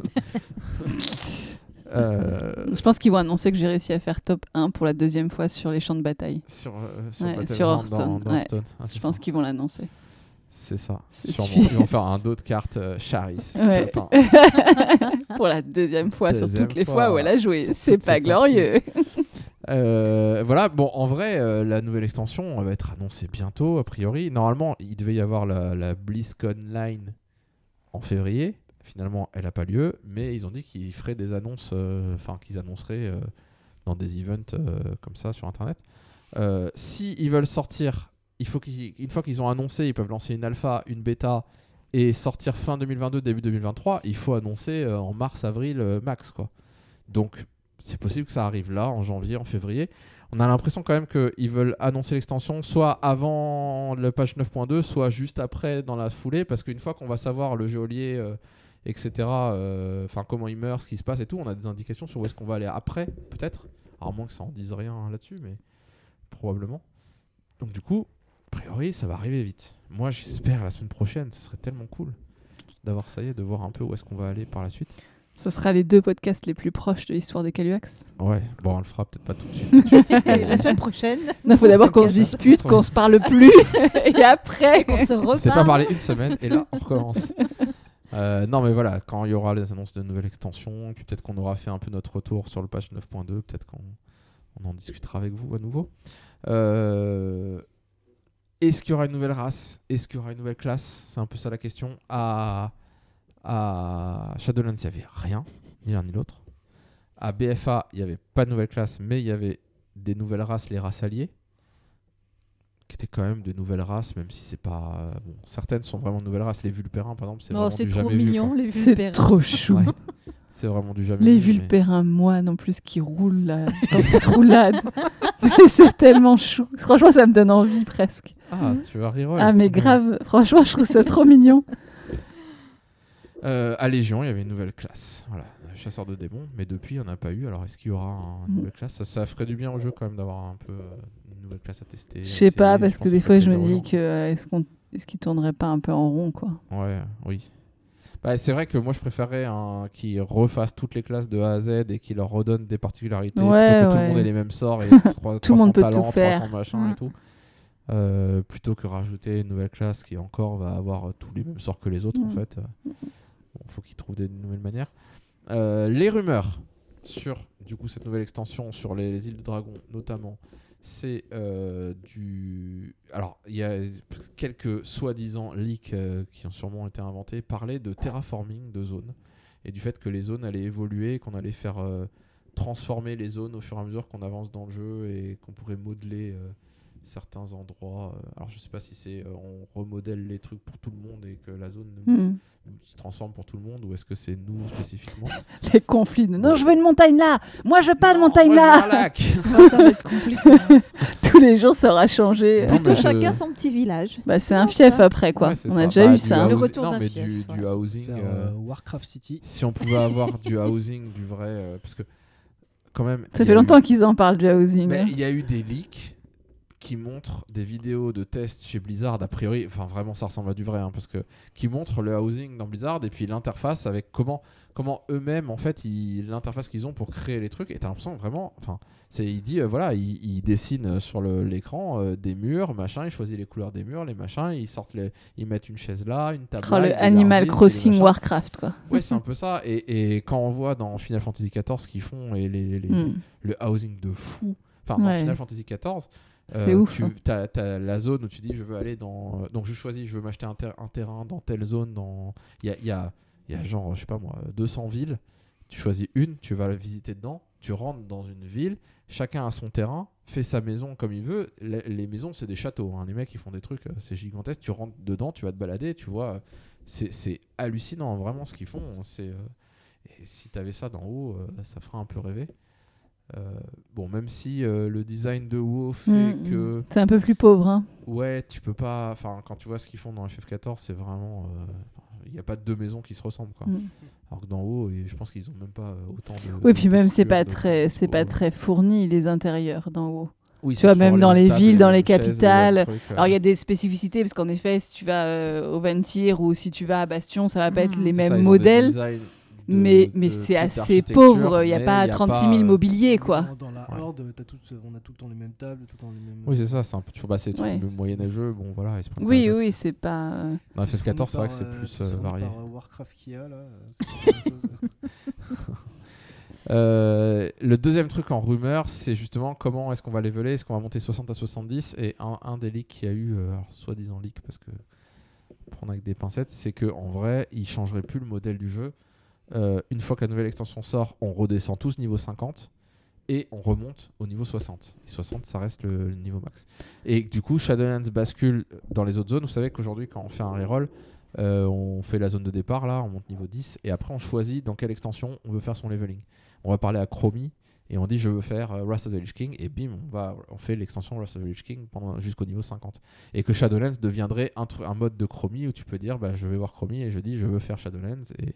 Euh, Je pense qu'ils vont annoncer que j'ai réussi à faire top 1 pour la deuxième fois sur les champs de bataille. sur, euh, sur, Ouais, Battleground sur Hearthstone, dans- dans ouais. Hearthstone. Ah, c'est Je pense qu'ils vont l'annoncer. C'est ça. Sûrement. Ils vont faire un dos de carte euh, Charis. Ouais. pour la deuxième fois sur toutes les fois. où elle a joué. C'est pas glorieux. Voilà, bon, en vrai, euh, la nouvelle extension va être annoncée bientôt, a priori. Normalement, il devait y avoir la, la BlizzCon Line en février. Finalement, elle n'a pas lieu, mais ils ont dit qu'ils feraient des annonces, euh, enfin, qu'ils annonceraient euh, dans des events comme ça sur Internet. Si ils veulent sortir, il faut fois qu'ils ont annoncé, ils peuvent lancer une alpha, une bêta et sortir fin 2022, début 2023. Il faut annoncer en mars, avril max. Donc, c'est possible que ça arrive là, en janvier, en février. On a l'impression quand même qu'ils veulent annoncer l'extension soit avant le patch 9.2, soit juste après dans la foulée, parce qu'une fois qu'on va savoir le geôlier, euh, etc., euh, enfin comment il meurt, ce qui se passe et tout, on a des indications sur où est-ce qu'on va aller après, peut-être. À moins que ça en dise rien là-dessus, mais probablement. Donc, du coup, a priori, ça va arriver vite. Moi, j'espère la semaine prochaine, ça serait tellement cool. d'avoir ça y est, de voir un peu où est-ce qu'on va aller par la suite. Ce sera les deux podcasts les plus proches de l'histoire des Caluax. Ouais, bon, on le fera peut-être pas tout de suite. tout de suite, mais- La semaine prochaine, Il faut d'abord qu'on se dispute, ça. qu'on se parle plus, et après. qu'on se reparle. C'est pas parlé une semaine et là on recommence. Euh, non mais voilà, quand il y aura les annonces de nouvelles extensions, puis peut-être qu'on aura fait un peu notre retour sur le patch 9.2, peut-être qu'on on en discutera avec vous à nouveau. Euh, Est-ce qu'il y aura une nouvelle race? Est-ce qu'il y aura une nouvelle classe? C'est un peu ça la question. À, à Shadowlands, il n'y avait rien, ni l'un ni l'autre. À BFA, il n'y avait pas de nouvelle classe, mais il y avait des nouvelles races, les races alliées qui étaient quand même de nouvelles races, même si c'est pas. euh, Bon, certaines sont vraiment de nouvelles races. Les vulpérins, par exemple, c'est Oh, vraiment c'est du trop jamais vu, mignon, les C'est vulpères. trop chou. Ouais. C'est vraiment du jamais Les vu. mais- vulpérins moines en plus qui roulent là, dans toute roulade. c'est tellement chou. Franchement, ça me donne envie presque. Ah, tu vas rire. Ah, mais grave. Franchement, je trouve ça trop mignon. Euh, à Légion, il y avait une nouvelle classe. Voilà, chasseur de démons. Mais depuis, il n'y en a pas eu. Alors, est-ce qu'il y aura un- une Mm. nouvelle classe? Ça, ça ferait du bien au jeu quand même d'avoir un peu euh, une nouvelle classe à tester. Je sais pas, parce que des fois, je me dis que euh, est-ce qu'on est-ce qu'il tournerait pas un peu en rond, quoi? Ouais, oui. Bah, c'est vrai que moi je préférais un qui refasse toutes les classes de A à Z et qui leur redonne des particularités Ouais, plutôt que tout le monde ait les mêmes sorts et trois- Tout le 300 monde peut tout talents, faire. 300 machins Mm. et tout. Euh, plutôt que rajouter une nouvelle classe qui encore va avoir tous les mêmes sorts que les autres en Mm. fait. Bon, faut qu'ils trouvent des nouvelles manières. Euh, les rumeurs sur du coup cette nouvelle extension sur les, les îles de dragon notamment, c'est euh, du. Alors il y a quelques soi-disant leaks euh, qui ont sûrement été inventés parlaient de terraforming de zones et du fait que les zones allaient évoluer, qu'on allait faire transformer les zones au fur et à mesure qu'on avance dans le jeu et qu'on pourrait modeler certains endroits. euh, alors je sais pas si c'est euh, on remodèle les trucs pour tout le monde et que la zone Hmm. se transforme pour tout le monde ou est-ce que c'est nous spécifiquement? Les conflits. de, Non, je veux une montagne là. Moi, je veux pas de Non, montagne moi, je veux là. un lac. Ouais, ça va être compliqué. Tous les jours, ça aura changé. Plutôt chacun son petit village. Bah, c'est un fief ça. après, quoi. Ouais, On ça. a déjà Bah, eu ça. Le retour d'un fief, du, ouais. du housing. Faire euh, Warcraft City. si on pouvait avoir du housing, du vrai. euh, parce que, quand même. Ça fait eu- longtemps qu'ils en parlent du housing. Mais hein. il y a eu des leaks qui montrent des vidéos de tests chez Blizzard, a priori, enfin vraiment ça ressemble à du vrai, hein, parce que qui montrent le housing dans Blizzard et puis l'interface avec comment comment eux-mêmes en fait l'interface qu'ils ont pour créer les trucs et t'as l'impression vraiment, enfin c'est il dit euh, voilà il, il dessine euh, sur le- l'écran euh, des murs machin, il choisit les couleurs des murs, les machins, ils sortent les, ils mettent une chaise là, une table Oh, là, le ils Animal Crossing. Warcraft, quoi. Ouais c'est un peu ça et, et quand on voit dans Final Fantasy XIV ce qu'ils font et les, les- Hmm. le housing de fou. Enfin, dans Ouais. Final Fantasy XIV, C'est ouf, tu hein. as, la zone où tu dis je veux aller dans. euh, Donc je choisis, je veux m'acheter un, ter- un terrain dans telle zone. Dans... Il y a, y, a, y a genre, je sais pas moi, 200 villes. Tu choisis une, tu vas la visiter dedans. Tu rentres dans une ville, chacun a son terrain, fait sa maison comme il veut. Les, les maisons, c'est des châteaux. hein. Les mecs, ils font des trucs, euh, c'est gigantesque. Tu rentres dedans, tu vas te balader, tu vois. euh, C'est c'est hallucinant, vraiment, ce qu'ils font. C'est. euh, Et si tu avais ça d'en haut, euh, ça ferait un peu rêver. Euh, bon, même si euh, le design de WoW fait Hmm, que. C'est un peu plus pauvre, hein. ouais, tu peux pas. Enfin, quand tu vois ce qu'ils font dans FF14, c'est vraiment. euh, Il n'y a pas deux maisons qui se ressemblent, quoi. Hmm. Alors que dans WoW, et je pense qu'ils ont même pas autant de. Oui, puis même c'est pas très, c'est pas très fourni les intérieurs d'en haut. Oui, tu vois, même dans les villes, dans les capitales. trucs. Alors il y a des spécificités parce qu'en effet, si tu vas euh, au Ventir ou si tu vas à Bastion, ça va pas être les ça, mêmes des modèles, designs de- mais mais c'est assez pauvre. Il y a pas y a 36 pas, 000 euh, mobiliers quoi. Dans, dans la Ouais. horde, t'as toutes- on a tout le temps les mêmes tables, tout le temps les mêmes. Oui, c'est ça, c'est un peu toujours bah, c'est tout Ouais. le moyenâgeux. Bon, voilà, ils se Oui, oui, c'est pas. euh, Dans Fourni FF14, c'est vrai que c'est euh, plus euh, varié. par, Warcraft là. c'est la même chose. Euh, le deuxième truc en rumeur, c'est justement comment est-ce qu'on va leveler, est-ce qu'on va monter 60 à 70 et un, un des leaks qu'il y a eu, euh, alors soi-disant leak parce que prendre avec des pincettes, c'est que en vrai, il changerait plus le modèle du jeu. Euh, une fois que la nouvelle extension sort, on redescend tous niveau 50 et on remonte au niveau 60. Et 60, ça reste le, niveau max. Et du coup, Shadowlands bascule dans les autres zones. Vous savez qu'aujourd'hui, quand on fait un reroll, euh, on fait la zone de départ là, on monte niveau 10 et après on choisit dans quelle extension on veut faire son leveling. On va parler à Chromie et on dit je veux faire euh, Wrath of the Lich King et bim on va fait l'extension Wrath of the Lich King jusqu'au niveau 50 et que Shadowlands deviendrait un, un mode de Chromie où tu peux dire bah, je vais voir Chromie et je dis je veux faire Shadowlands et,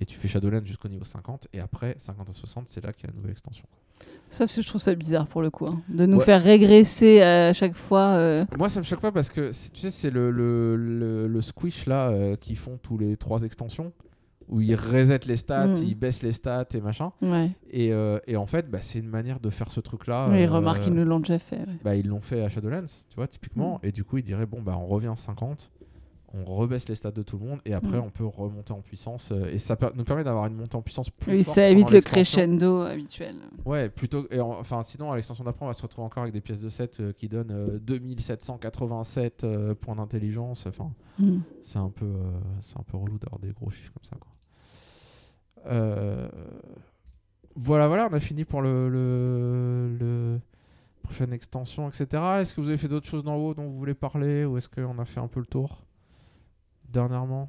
Et tu fais Shadowlands jusqu'au niveau 50. Et après, 50 à 60, c'est là qu'il y a la nouvelle extension. Ça, je trouve ça bizarre pour le coup. hein. De nous Ouais. faire régresser à chaque fois. euh, Moi, ça me choque pas parce que c'est- tu sais, c'est le, le, le, le squish là euh, qu'ils font tous les trois extensions où ils resettent les stats, Mm. ils baissent les stats et machin. Ouais. Et, euh, et en fait, bah, c'est une manière de faire ce truc là. Les remarques, ils nous l'ont déjà fait. ouais. bah, ils l'ont fait à Shadowlands, tu vois, typiquement. Mm. Et du coup, ils diraient bon, bah, on revient à 50, on rebaisse les stats de tout le monde, et après, Mm. on peut remonter en puissance. euh, et ça per- nous permet d'avoir une montée en puissance plus Oui, forte ça évite le crescendo habituel. Ouais, plutôt. Et en- enfin, sinon, à l'extension d'après, on va se retrouver encore avec des pièces de 7 euh, qui donnent euh, 2787 euh, points d'intelligence. Enfin, Mm. c'est un peu, c'est un peu relou d'avoir des gros chiffres comme ça. Quoi. Voilà, voilà, on a fini pour le, le, le prochaine extension, etc. Est-ce que vous avez fait d'autres choses d'en haut dont vous voulez parler ou est-ce qu'on a fait un peu le tour? Dernièrement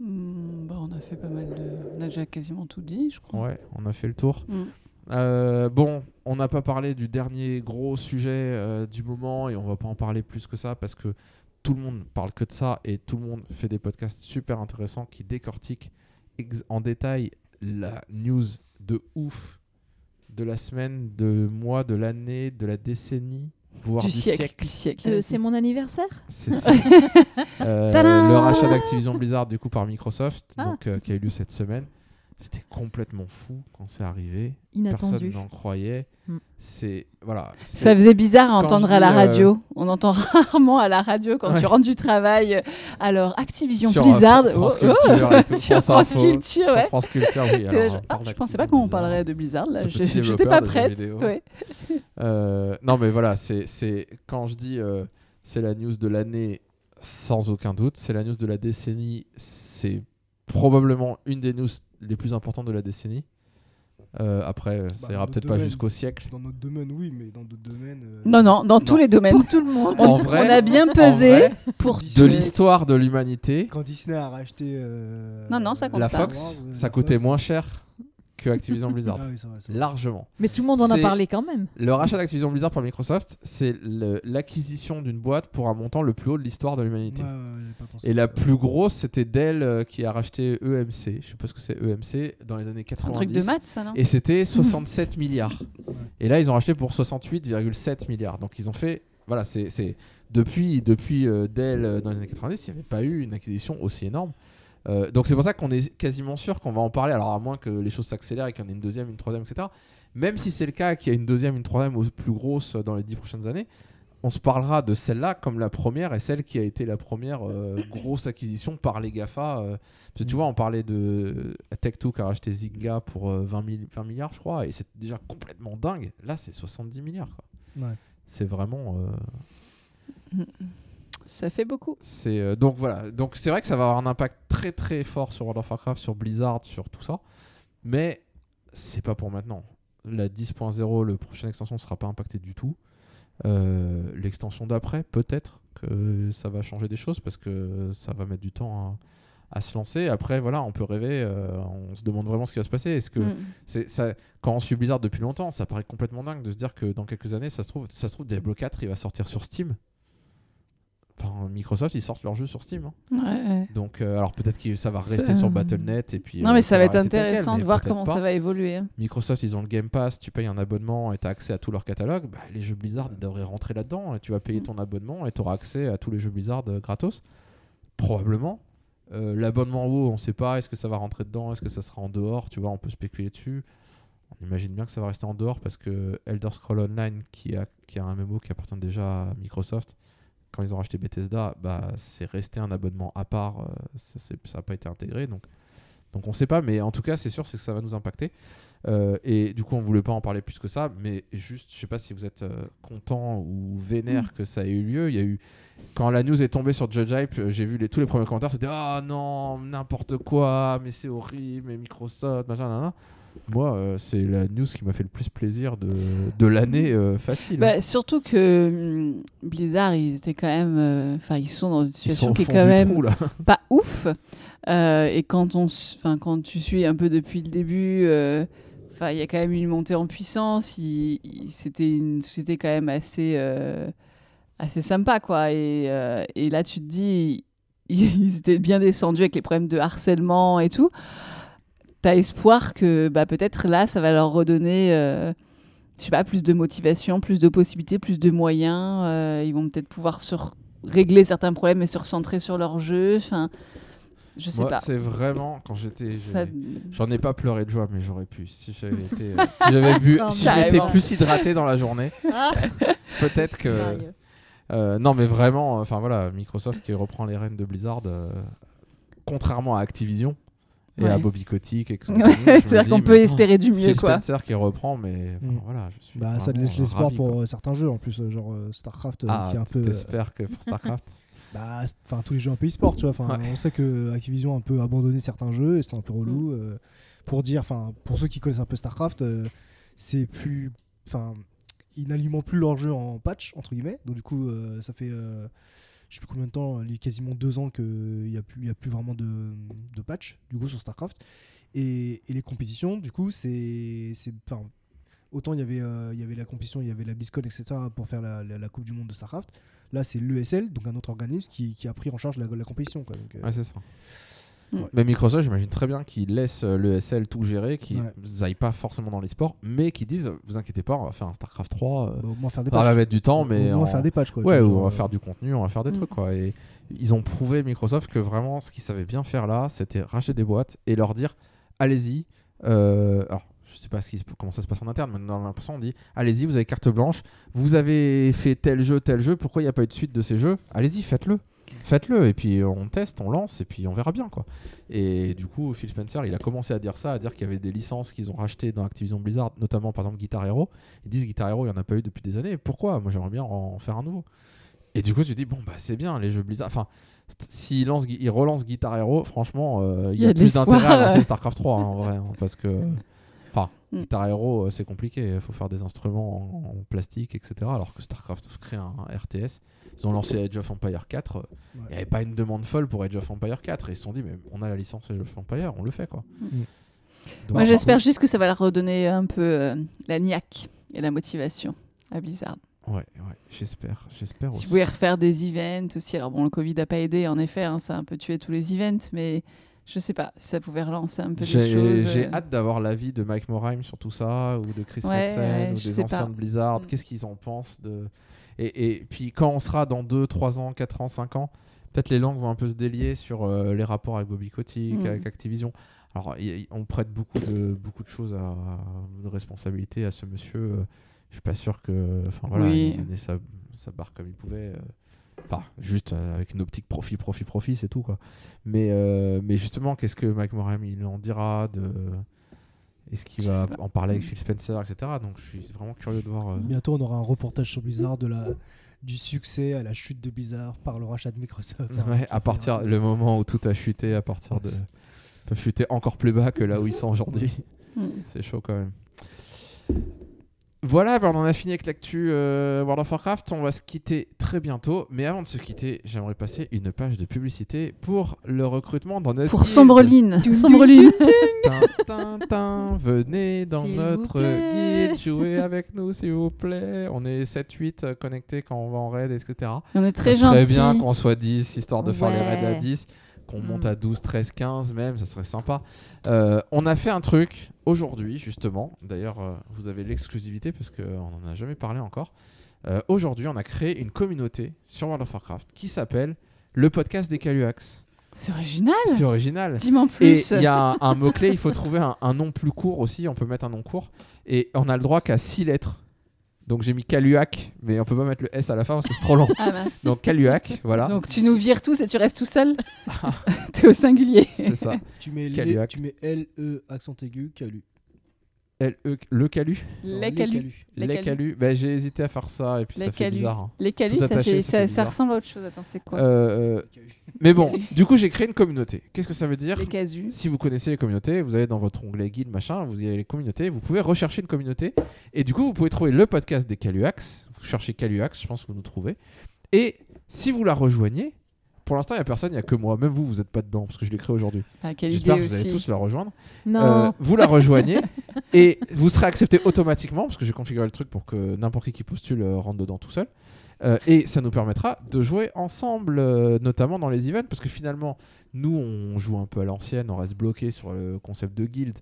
Mm, bah, on a fait pas mal de. On a déjà quasiment tout dit, je crois. Ouais, on a fait le tour. Mm. Euh, bon, on n'a pas parlé du dernier gros sujet euh, du moment et on va pas en parler plus que ça parce que tout le monde parle que de ça et tout le monde fait des podcasts super intéressants qui décortiquent en détail la news de ouf de la semaine, de mois, de l'année, de la décennie, voire Du du, siècle. siècle. Du siècle. Euh, c'est mon anniversaire C'est ça. Euh, le rachat d'Activision Blizzard du coup par Microsoft, Ah. donc euh, qui a eu lieu cette semaine. C'était complètement fou quand c'est arrivé. Inattendu. Personne n'en croyait. Mm. C'est voilà. Ça faisait bizarre à entendre à la dis, euh, radio. On entend rarement à la radio quand Ouais. tu rentres du travail. euh, Alors, Activision Sur, euh, Blizzard. France oh, oh, Culture tout, sur France Culture, Sur ouais. France Culture, oui. Alors, ah, je pensais pas qu'on parlerait de Blizzard. Là, j'étais développeur pas prête. Ouais. Euh, non, mais voilà, c'est c'est- quand je dis euh, c'est la news de l'année, sans aucun doute. C'est la news de la décennie. C'est probablement une des news les plus importantes de la décennie. Euh, après, ça Bah, ira dans peut-être pas jusqu'au siècle. Dans notre domaine, oui, mais dans d'autres domaines. euh, Non, non, dans tous les domaines. Pour tout le monde. En On vrai, a bien en pesé vrai, pour Disney- de l'histoire de l'humanité, Quand Disney a racheté. euh, Non, non, ça compte la pas. Fox, ça coûtait Fox. moins cher que Activision Blizzard. Ah oui, c'est vrai, c'est vrai. Largement. Mais tout le monde en a C'est- parlé quand même. Le rachat d'Activision Blizzard par Microsoft, c'est le- l'acquisition d'une boîte pour un montant le plus haut de l'histoire de l'humanité. Ouais, ouais, ouais, j'avais pas pensé Et à la ça. plus grosse, c'était Dell euh, qui a racheté EMC. Je sais pas ce que c'est EMC dans les années un 90. truc de maths, ça, non Et c'était 67 milliards. Ouais. Et là, ils ont racheté pour 68,7 milliards. Donc ils ont fait. Voilà, c'est c'est- depuis, depuis euh, Dell euh, dans les années 90, il n'y avait pas eu une acquisition aussi énorme. Euh, donc c'est pour ça qu'on est quasiment sûr qu'on va en parler. Alors à moins que les choses s'accélèrent et qu'il y en ait une deuxième, une troisième, etc. Même si c'est le cas, qu'il y a une deuxième, une troisième ou plus grosse dans les dix prochaines années, on se parlera de celle-là comme la première et celle qui a été la première euh, grosse acquisition par les GAFA. euh, parce que tu vois, on parlait de Tech2 qui a racheté Zynga pour euh, 20, mille- 20 milliards, je crois, et c'est déjà complètement dingue. Là, c'est 70 milliards. Ouais. C'est vraiment. Ça fait beaucoup. c'est euh, donc voilà. Donc c'est vrai que ça va avoir un impact très très fort sur World of Warcraft, sur Blizzard, sur tout ça. Mais c'est pas pour maintenant. La 10.0, le prochaine extension, ne sera pas impacté du tout. Euh, L'extension d'après, peut-être que ça va changer des choses parce que ça va mettre du temps à, à se lancer. Après, voilà, on peut rêver. euh, on se demande vraiment ce qui va se passer. Est-ce que Mm. c'est ça quand on suit Blizzard depuis longtemps, ça paraît complètement dingue de se dire que dans quelques années, ça se trouve, ça se trouve Diablo 4, il va sortir sur Steam. Microsoft, ils sortent leur jeu sur Steam. hein. Ouais, ouais. Donc, euh, alors peut-être que ça va rester sur Battle.net et puis. Non, euh, mais ça va être tel intéressant de voir comment pas. ça va évoluer. hein. Microsoft, ils ont le Game Pass, tu payes un abonnement et tu as accès à tout leur catalogue. Bah, les jeux Blizzard, ils devraient rentrer là-dedans. Et tu vas payer Mm. ton abonnement et tu auras accès à tous les jeux Blizzard euh, gratos. Probablement. Euh, L'abonnement WoW, on sait pas. Est-ce que ça va rentrer dedans Est-ce que ça sera en dehors Tu vois, on peut spéculer dessus. On imagine bien que ça va rester en dehors parce que Elder Scroll Online, qui a, qui a un MMO qui appartient déjà à Microsoft, quand ils ont racheté Bethesda, bah, c'est resté un abonnement à part. euh, ça n'a pas été intégré. Donc, donc on sait pas, mais en tout cas, c'est sûr c'est que ça va nous impacter. Euh, et du coup, on voulait pas en parler plus que ça, mais juste, je sais pas si vous êtes euh, content ou vénère que ça ait eu lieu. Il y a eu quand la news est tombée sur Judge Hype, euh, j'ai vu les, tous les premiers commentaires, c'était ah non, n'importe quoi, mais c'est horrible, mais Microsoft, machin, nanana. Moi, euh, c'est la news qui m'a fait le plus plaisir de, de l'année euh, facile. Bah, surtout que hum, Blizzard, ils étaient quand même. euh, Enfin, ils sont dans une situation qui est quand même trou, pas ouf. Euh, et quand, on, quand tu suis un peu depuis le début, enfin, il y a quand même une montée en puissance. C'était une société quand même assez, euh, assez sympa. Quoi. Et, euh, et là, tu te dis, ils étaient bien descendus avec les problèmes de harcèlement et tout. T'as espoir que bah, peut-être là, ça va leur redonner, euh, je sais pas, plus de motivation, plus de possibilités, plus de moyens. euh, ils vont peut-être pouvoir se r- régler certains problèmes et se recentrer sur leur jeu. Enfin, je sais Moi, pas. c'est vraiment quand j'étais. Ça- J'en ai pas pleuré de joie, mais j'aurais pu. Si j'avais été, euh, si j'avais bu, Non, si j'étais plus hydraté dans la journée, Ah, peut-être que. Euh, non, mais vraiment, enfin voilà, Microsoft qui reprend les rênes de Blizzard, contrairement à Activision et à Ouais. Bobby Kotick. C'est-à-dire qu'on peut espérer du mieux, Phil quoi. Spencer qui reprend, mais enfin, Mm. voilà, je suis. Bah, ça laisse euh, l'espoir ravi, pour quoi. euh, certains jeux en plus, euh, genre StarCraft Ah, qui est un peu. t'espères que pour StarCraft. bah, enfin tous les jeux un peu e-sport, tu vois. Enfin, Ouais. on sait que Activision a un peu abandonné certains jeux et c'est un peu relou. euh, pour dire, enfin, pour ceux qui connaissent un peu StarCraft, euh, c'est plus, enfin, ils n'alimentent plus leur jeu en patch entre guillemets. Donc du coup, euh, ça fait, euh, je sais plus combien de temps, il y a quasiment deux ans qu'il y a plus, a plus vraiment de, patch du coup sur StarCraft. Et, les compétitions, du coup, c'est, autant il y avait, euh, il y avait la compétition, il y avait la BlizzCon, etc. pour faire la, la- Coupe du Monde de StarCraft. Là, c'est l'ESL, donc un autre organisme qui, qui a pris en charge la, la compétition. Quoi. Euh, Ouais, c'est ça. Mais Microsoft, j'imagine très bien qu'ils laissent euh, l'ESL tout gérer, qu'ils Ouais. n'aillent pas forcément dans les sports, mais qu'ils disent Vous inquiétez pas, on va faire un StarCraft 3. euh, bah, au moins faire des ça va mettre du temps, mais. au moins en- faire des patchs. Quoi, Ouais, ou on va euh, faire du contenu, on va faire des Mm. trucs quoi. Et ils ont prouvé Microsoft que vraiment ce qu'ils savaient bien faire là, c'était racheter des boîtes et leur dire allez-y. euh, alors, je sais pas ce qui se- comment ça se passe en interne, mais dans l'impression on dit allez-y, vous avez carte blanche, vous avez fait tel jeu, tel jeu, pourquoi il n'y a pas eu de suite de ces jeux? Allez-y, faites-le. Faites-le et puis on teste, on lance et puis on verra bien quoi. Et du coup, Phil Spencer, il a commencé à dire ça, à dire qu'il y avait des licences qu'ils ont rachetées dans Activision Blizzard, notamment par exemple Guitar Hero. Ils disent Guitar Hero, il n'y en a pas eu depuis des années. Pourquoi? Moi j'aimerais bien en faire un nouveau. Et du coup, tu dis, bon, bah c'est bien, les jeux Blizzard. Enfin, lancent Gui- ils relancent Guitar Hero, franchement, euh, il y, a, plus d'intérêt à lancer. StarCraft 3 hein, en vrai. hein, parce que, enfin, Mm. Guitar Hero, euh, c'est compliqué. Il faut faire des instruments en, en plastique, etc. Alors que StarCraft crée un RTS. Ils ont lancé Age of Empire 4. euh, Il ouais. n'y avait pas une demande folle pour Age of Empire 4. Et ils se sont dit, mais on a la licence Age of Empire, on le fait quoi. Mm. Donc, Moi, j'espère juste que ça va leur redonner un peu euh, la niaque et la motivation à Blizzard. Ouais, ouais, j'espère. J'espère Si aussi. vous pouvez refaire des events aussi. Alors bon, le Covid n'a pas aidé, en effet, hein, ça a un peu tué tous les events, mais je sais pas, si ça pouvait relancer un peu J'ai choses. j'ai euh, hâte d'avoir l'avis de Mike Morheim sur tout ça, ou de Chris Ouais, Metzen, ouais, ou des anciens pas. de Blizzard. Mm. Qu'est-ce qu'ils en pensent de... et, et puis quand on sera dans 2, 3 ans, 4 ans, 5 ans, peut-être les langues vont un peu se délier sur euh, les rapports avec Bobby Kotick, Mm. avec Activision. Alors, y- y- on prête beaucoup de, beaucoup de choses à, de responsabilité à ce monsieur. euh, Je suis pas sûr que. Enfin voilà, Oui. il menait sa, sa barre comme il pouvait. euh, Enfin, juste euh, avec une optique profit, profit, profit, c'est tout quoi. Mais, mais justement, qu'est-ce que Mike Morhaime il en dira de... Est-ce qu'il va en parler avec Phil Spencer, etc. Donc je suis vraiment curieux de voir. euh, Bientôt, on aura un reportage sur Blizzard de la, du succès à la chute de Blizzard par le rachat de Microsoft. ouais, à partir le moment où tout a chuté, à partir de. peuvent chuter encore plus bas que là où ils sont aujourd'hui. mm. C'est chaud quand même. Voilà, ben on en a fini avec l'actu euh, World of Warcraft. On va se quitter très bientôt. Mais avant de se quitter, j'aimerais passer une page de publicité pour le recrutement dans notre. Pour guilde. Sombreline. Sombreline. Venez dans notre guilde, jouez avec nous s'il vous plaît. On est 7-8 euh, connectés quand on va en raid, etc. On est très ça serait gentil. bien qu'on soit 10, histoire de faire les raids à Ouais. 10, qu'on monte Mm. à 12, 13, 15 même, ça serait sympa. Euh, on a fait un truc aujourd'hui, justement. D'ailleurs, euh, vous avez l'exclusivité parce qu'on n'en a jamais parlé encore. Euh, aujourd'hui, on a créé une communauté sur World of Warcraft qui s'appelle le podcast des Caluax. C'est original. C'est original. Dis-moi en Et plus. il y a un, un mot-clé, il faut trouver un, un nom plus court aussi, on peut mettre un nom court. Et on a le droit qu'à 6 lettres. Donc j'ai mis Caluac, mais on peut pas mettre le S à la fin parce que c'est trop long. Ah mince. Donc Caluac, voilà. Donc tu nous vires tous et tu restes tout seul T'es au singulier. C'est ça. Tu mets, les- Caluac. tu mets L, E, accent aigu, Calu. L -E, le Calu Non, Les calus. Les Calus. Calu Ben, J'ai hésité à faire ça et puis Les ça fait Calus. bizarre. hein. Les calus, Tout ça, attaché, fait- ça ça, fait ça bizarre. ressemble à autre chose. Attends, c'est quoi? Euh, euh, Calu. mais bon, du coup j'ai créé une communauté. Qu'est-ce que ça veut dire? Les casus. Si vous connaissez les communautés, vous allez dans votre onglet guide, machin, vous y avez les communautés, vous pouvez rechercher une communauté. Et du coup, vous pouvez trouver le podcast des Caluax. Vous cherchez Caluax, je pense que vous nous trouvez. Et si vous la rejoignez, pour l'instant, il n'y a personne, il n'y a que moi. Même vous, vous n'êtes pas dedans parce que je l'ai créé aujourd'hui. Ah, J'espère que vous allez tous la rejoindre. Non. Euh, vous la rejoignez et vous serez accepté automatiquement parce que j'ai configuré le truc pour que n'importe qui qui postule euh, rentre dedans tout seul. Euh, et ça nous permettra de jouer ensemble, euh, notamment dans les events, parce que finalement, nous, on joue un peu à l'ancienne, on reste bloqué sur le concept de guild.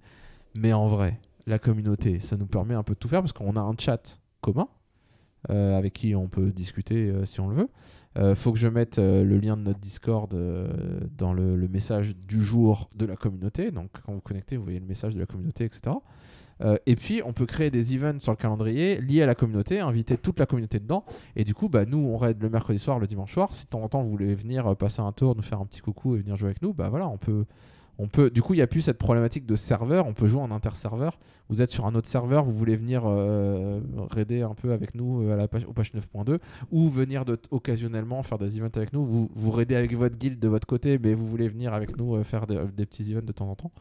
Mais en vrai, la communauté, ça nous permet un peu de tout faire, parce qu'on a un chat commun, euh, avec qui on peut discuter si on le veut. Euh, faut que je mette euh, le lien de notre Discord euh, dans le, message du jour de la communauté. Donc quand vous connectez, vous voyez le message de la communauté, etc. Et puis on peut créer des events sur le calendrier liés à la communauté, inviter toute la communauté dedans. Et du coup, bah, nous, on raid le mercredi soir, le dimanche soir. Si de temps en temps vous voulez venir passer un tour, nous faire un petit coucou et venir jouer avec nous, bah voilà, on peut. On peut, du coup, il n'y a plus cette problématique de serveur. On peut jouer en interserveur. Vous êtes sur un autre serveur, vous voulez venir euh, raider un peu avec nous euh, à la page, au page 9.2 ou venir de, occasionnellement faire des events avec nous. Vous, vous raidez avec votre guild de votre côté, mais vous voulez venir avec nous euh, faire des, des petits events de temps en temps.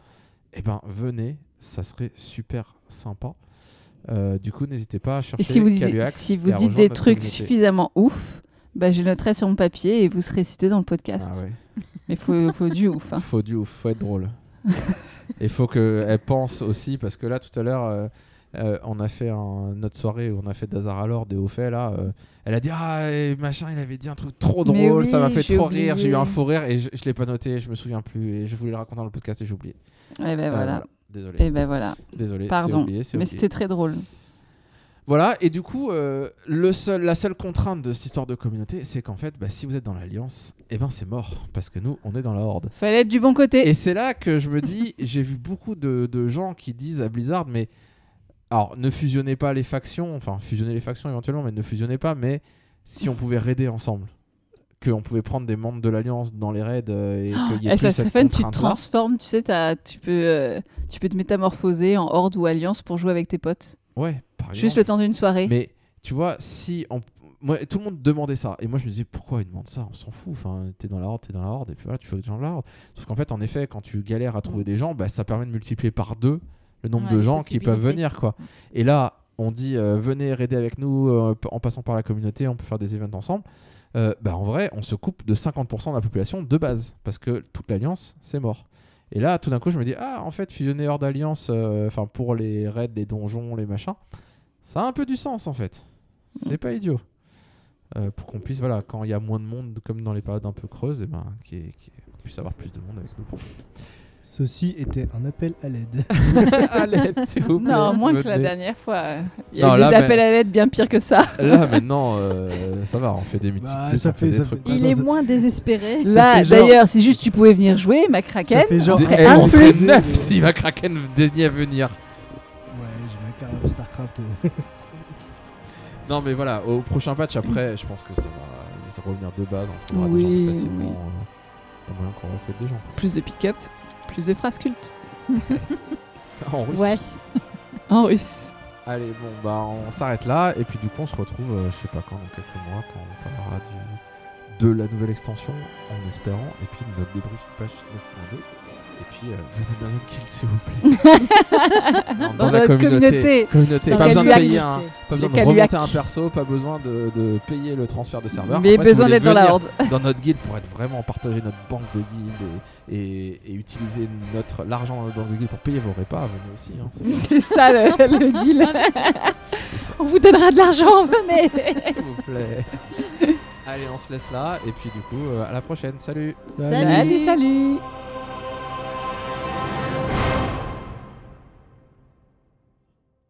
Eh ben, venez, ça serait super sympa. Euh, du coup, n'hésitez pas à chercher Et si vous, Caluax si vous dites des trucs communauté. suffisamment ouf, bah, je noterai sur mon papier et vous serez cité dans le podcast. Ah ouais. Mais faut, faut du ouf. hein. Faut du ouf, faut être drôle. Et faut qu'elle pense aussi, parce que là, tout à l'heure, euh, euh, on a fait un, notre soirée où on a fait Dazar alors des hauts faits, là. euh, elle a dit, ah, et machin, il avait dit un truc trop drôle, oui, ça m'a fait trop rire, j'ai eu un fou rire, et je, je l'ai pas noté, je me souviens plus, et je voulais le raconter dans le podcast et j'ai oublié. Et ben voilà. Désolé. Et ben voilà. Désolé. c'est Pardon. oublié, Mais c'était très drôle. Voilà, et du coup, euh, le seul, la seule contrainte de cette histoire de communauté, c'est qu'en fait, bah, si vous êtes dans l'Alliance, eh ben c'est mort, parce que nous, on est dans la Horde. Fallait être du bon côté. Et c'est là que je me dis, j'ai vu beaucoup de, de gens qui disent à Blizzard, mais alors ne fusionnez pas les factions, enfin fusionnez les factions éventuellement, mais ne fusionnez pas, mais si on pouvait raider ensemble, qu'on pouvait prendre des membres de l'Alliance dans les raids euh, et qu'il y ait plus ça, ça cette tu te transformes, tu sais, tu peux, euh, tu peux te métamorphoser en horde ou alliance pour jouer avec tes potes. Ouais, par Juste exemple. le temps d'une soirée. Mais tu vois, si on... moi, tout le monde demandait ça, et moi je me disais pourquoi ils demandent ça? On s'en fout. Enfin, t'es dans la horde, t'es dans la horde, et puis voilà, tu fais des gens de la horde. Sauf qu'en fait, en effet, quand tu galères à trouver des gens, bah, ça permet de multiplier par deux le nombre Ouais, de gens qui peuvent venir, quoi. Et là, on dit euh, venez raider avec nous euh, en passant par la communauté, on peut faire des events ensemble. Euh, bah, en vrai, on se coupe de 50% de la population de base parce que toute l'alliance, c'est mort. Et là, tout d'un coup, je me dis ah, en fait, fusionner hors d'alliance, euh, enfin pour les raids, les donjons, les machins, ça a un peu du sens en fait. C'est pas idiot. Euh, pour qu'on puisse, voilà, quand il y a moins de monde, comme dans les périodes un peu creuses, et ben, y ait- qu'on puisse avoir plus de monde avec nous. Ceci était un appel à l'aide. à l'aide, s'il vous plaît. non, moins que la dernière fois. Il y a Non, là, des mais- appels à l'aide bien pire que ça. Là maintenant, euh, ça va, on fait des multiples, Bah, on ça fait, fait- des ça trucs. fait- Il est ça- moins désespéré. Là, genre- d'ailleurs, si juste tu pouvais venir jouer, ma Kraken, fait genre- on serait Eh, un on serait plus. neuf si ma Kraken daignait venir. Ouais, j'ai ma carrière de StarCraft. euh. Non, mais voilà, au prochain patch, après, je pense que ça va, ça va revenir de base. On trouvera Oui, des gens facilement. oui. euh, Il y a moyen qu'on recrute des gens. Plus de pick-up, plus de phrases cultes. En russe. Ouais. En russe. Allez, bon, bah, on s'arrête là. Et puis, du coup, on se retrouve, euh, je sais pas quand, dans quelques mois, quand on parlera du, de la nouvelle extension, en espérant. Et puis, de notre débrief patch 9.2. Et puis, euh, venez dans notre guild, s'il vous plaît. Non, Dans notre communauté. Communauté. Dans Pas besoin de payer un. Pas besoin de remonter un perso, pas besoin de, de payer le transfert de serveur. Mais Après, besoin d'être dans la horde. dans notre guild pour être vraiment partager notre banque de guild et, et, et utiliser notre l'argent dans notre banque de guild pour payer vos repas, venez aussi. hein, c'est ça le, le deal. ça, On vous donnera de l'argent, venez. s'il vous plaît. Allez, on se laisse là et puis du coup, euh, à la prochaine. Salut. Salut. salut. salut.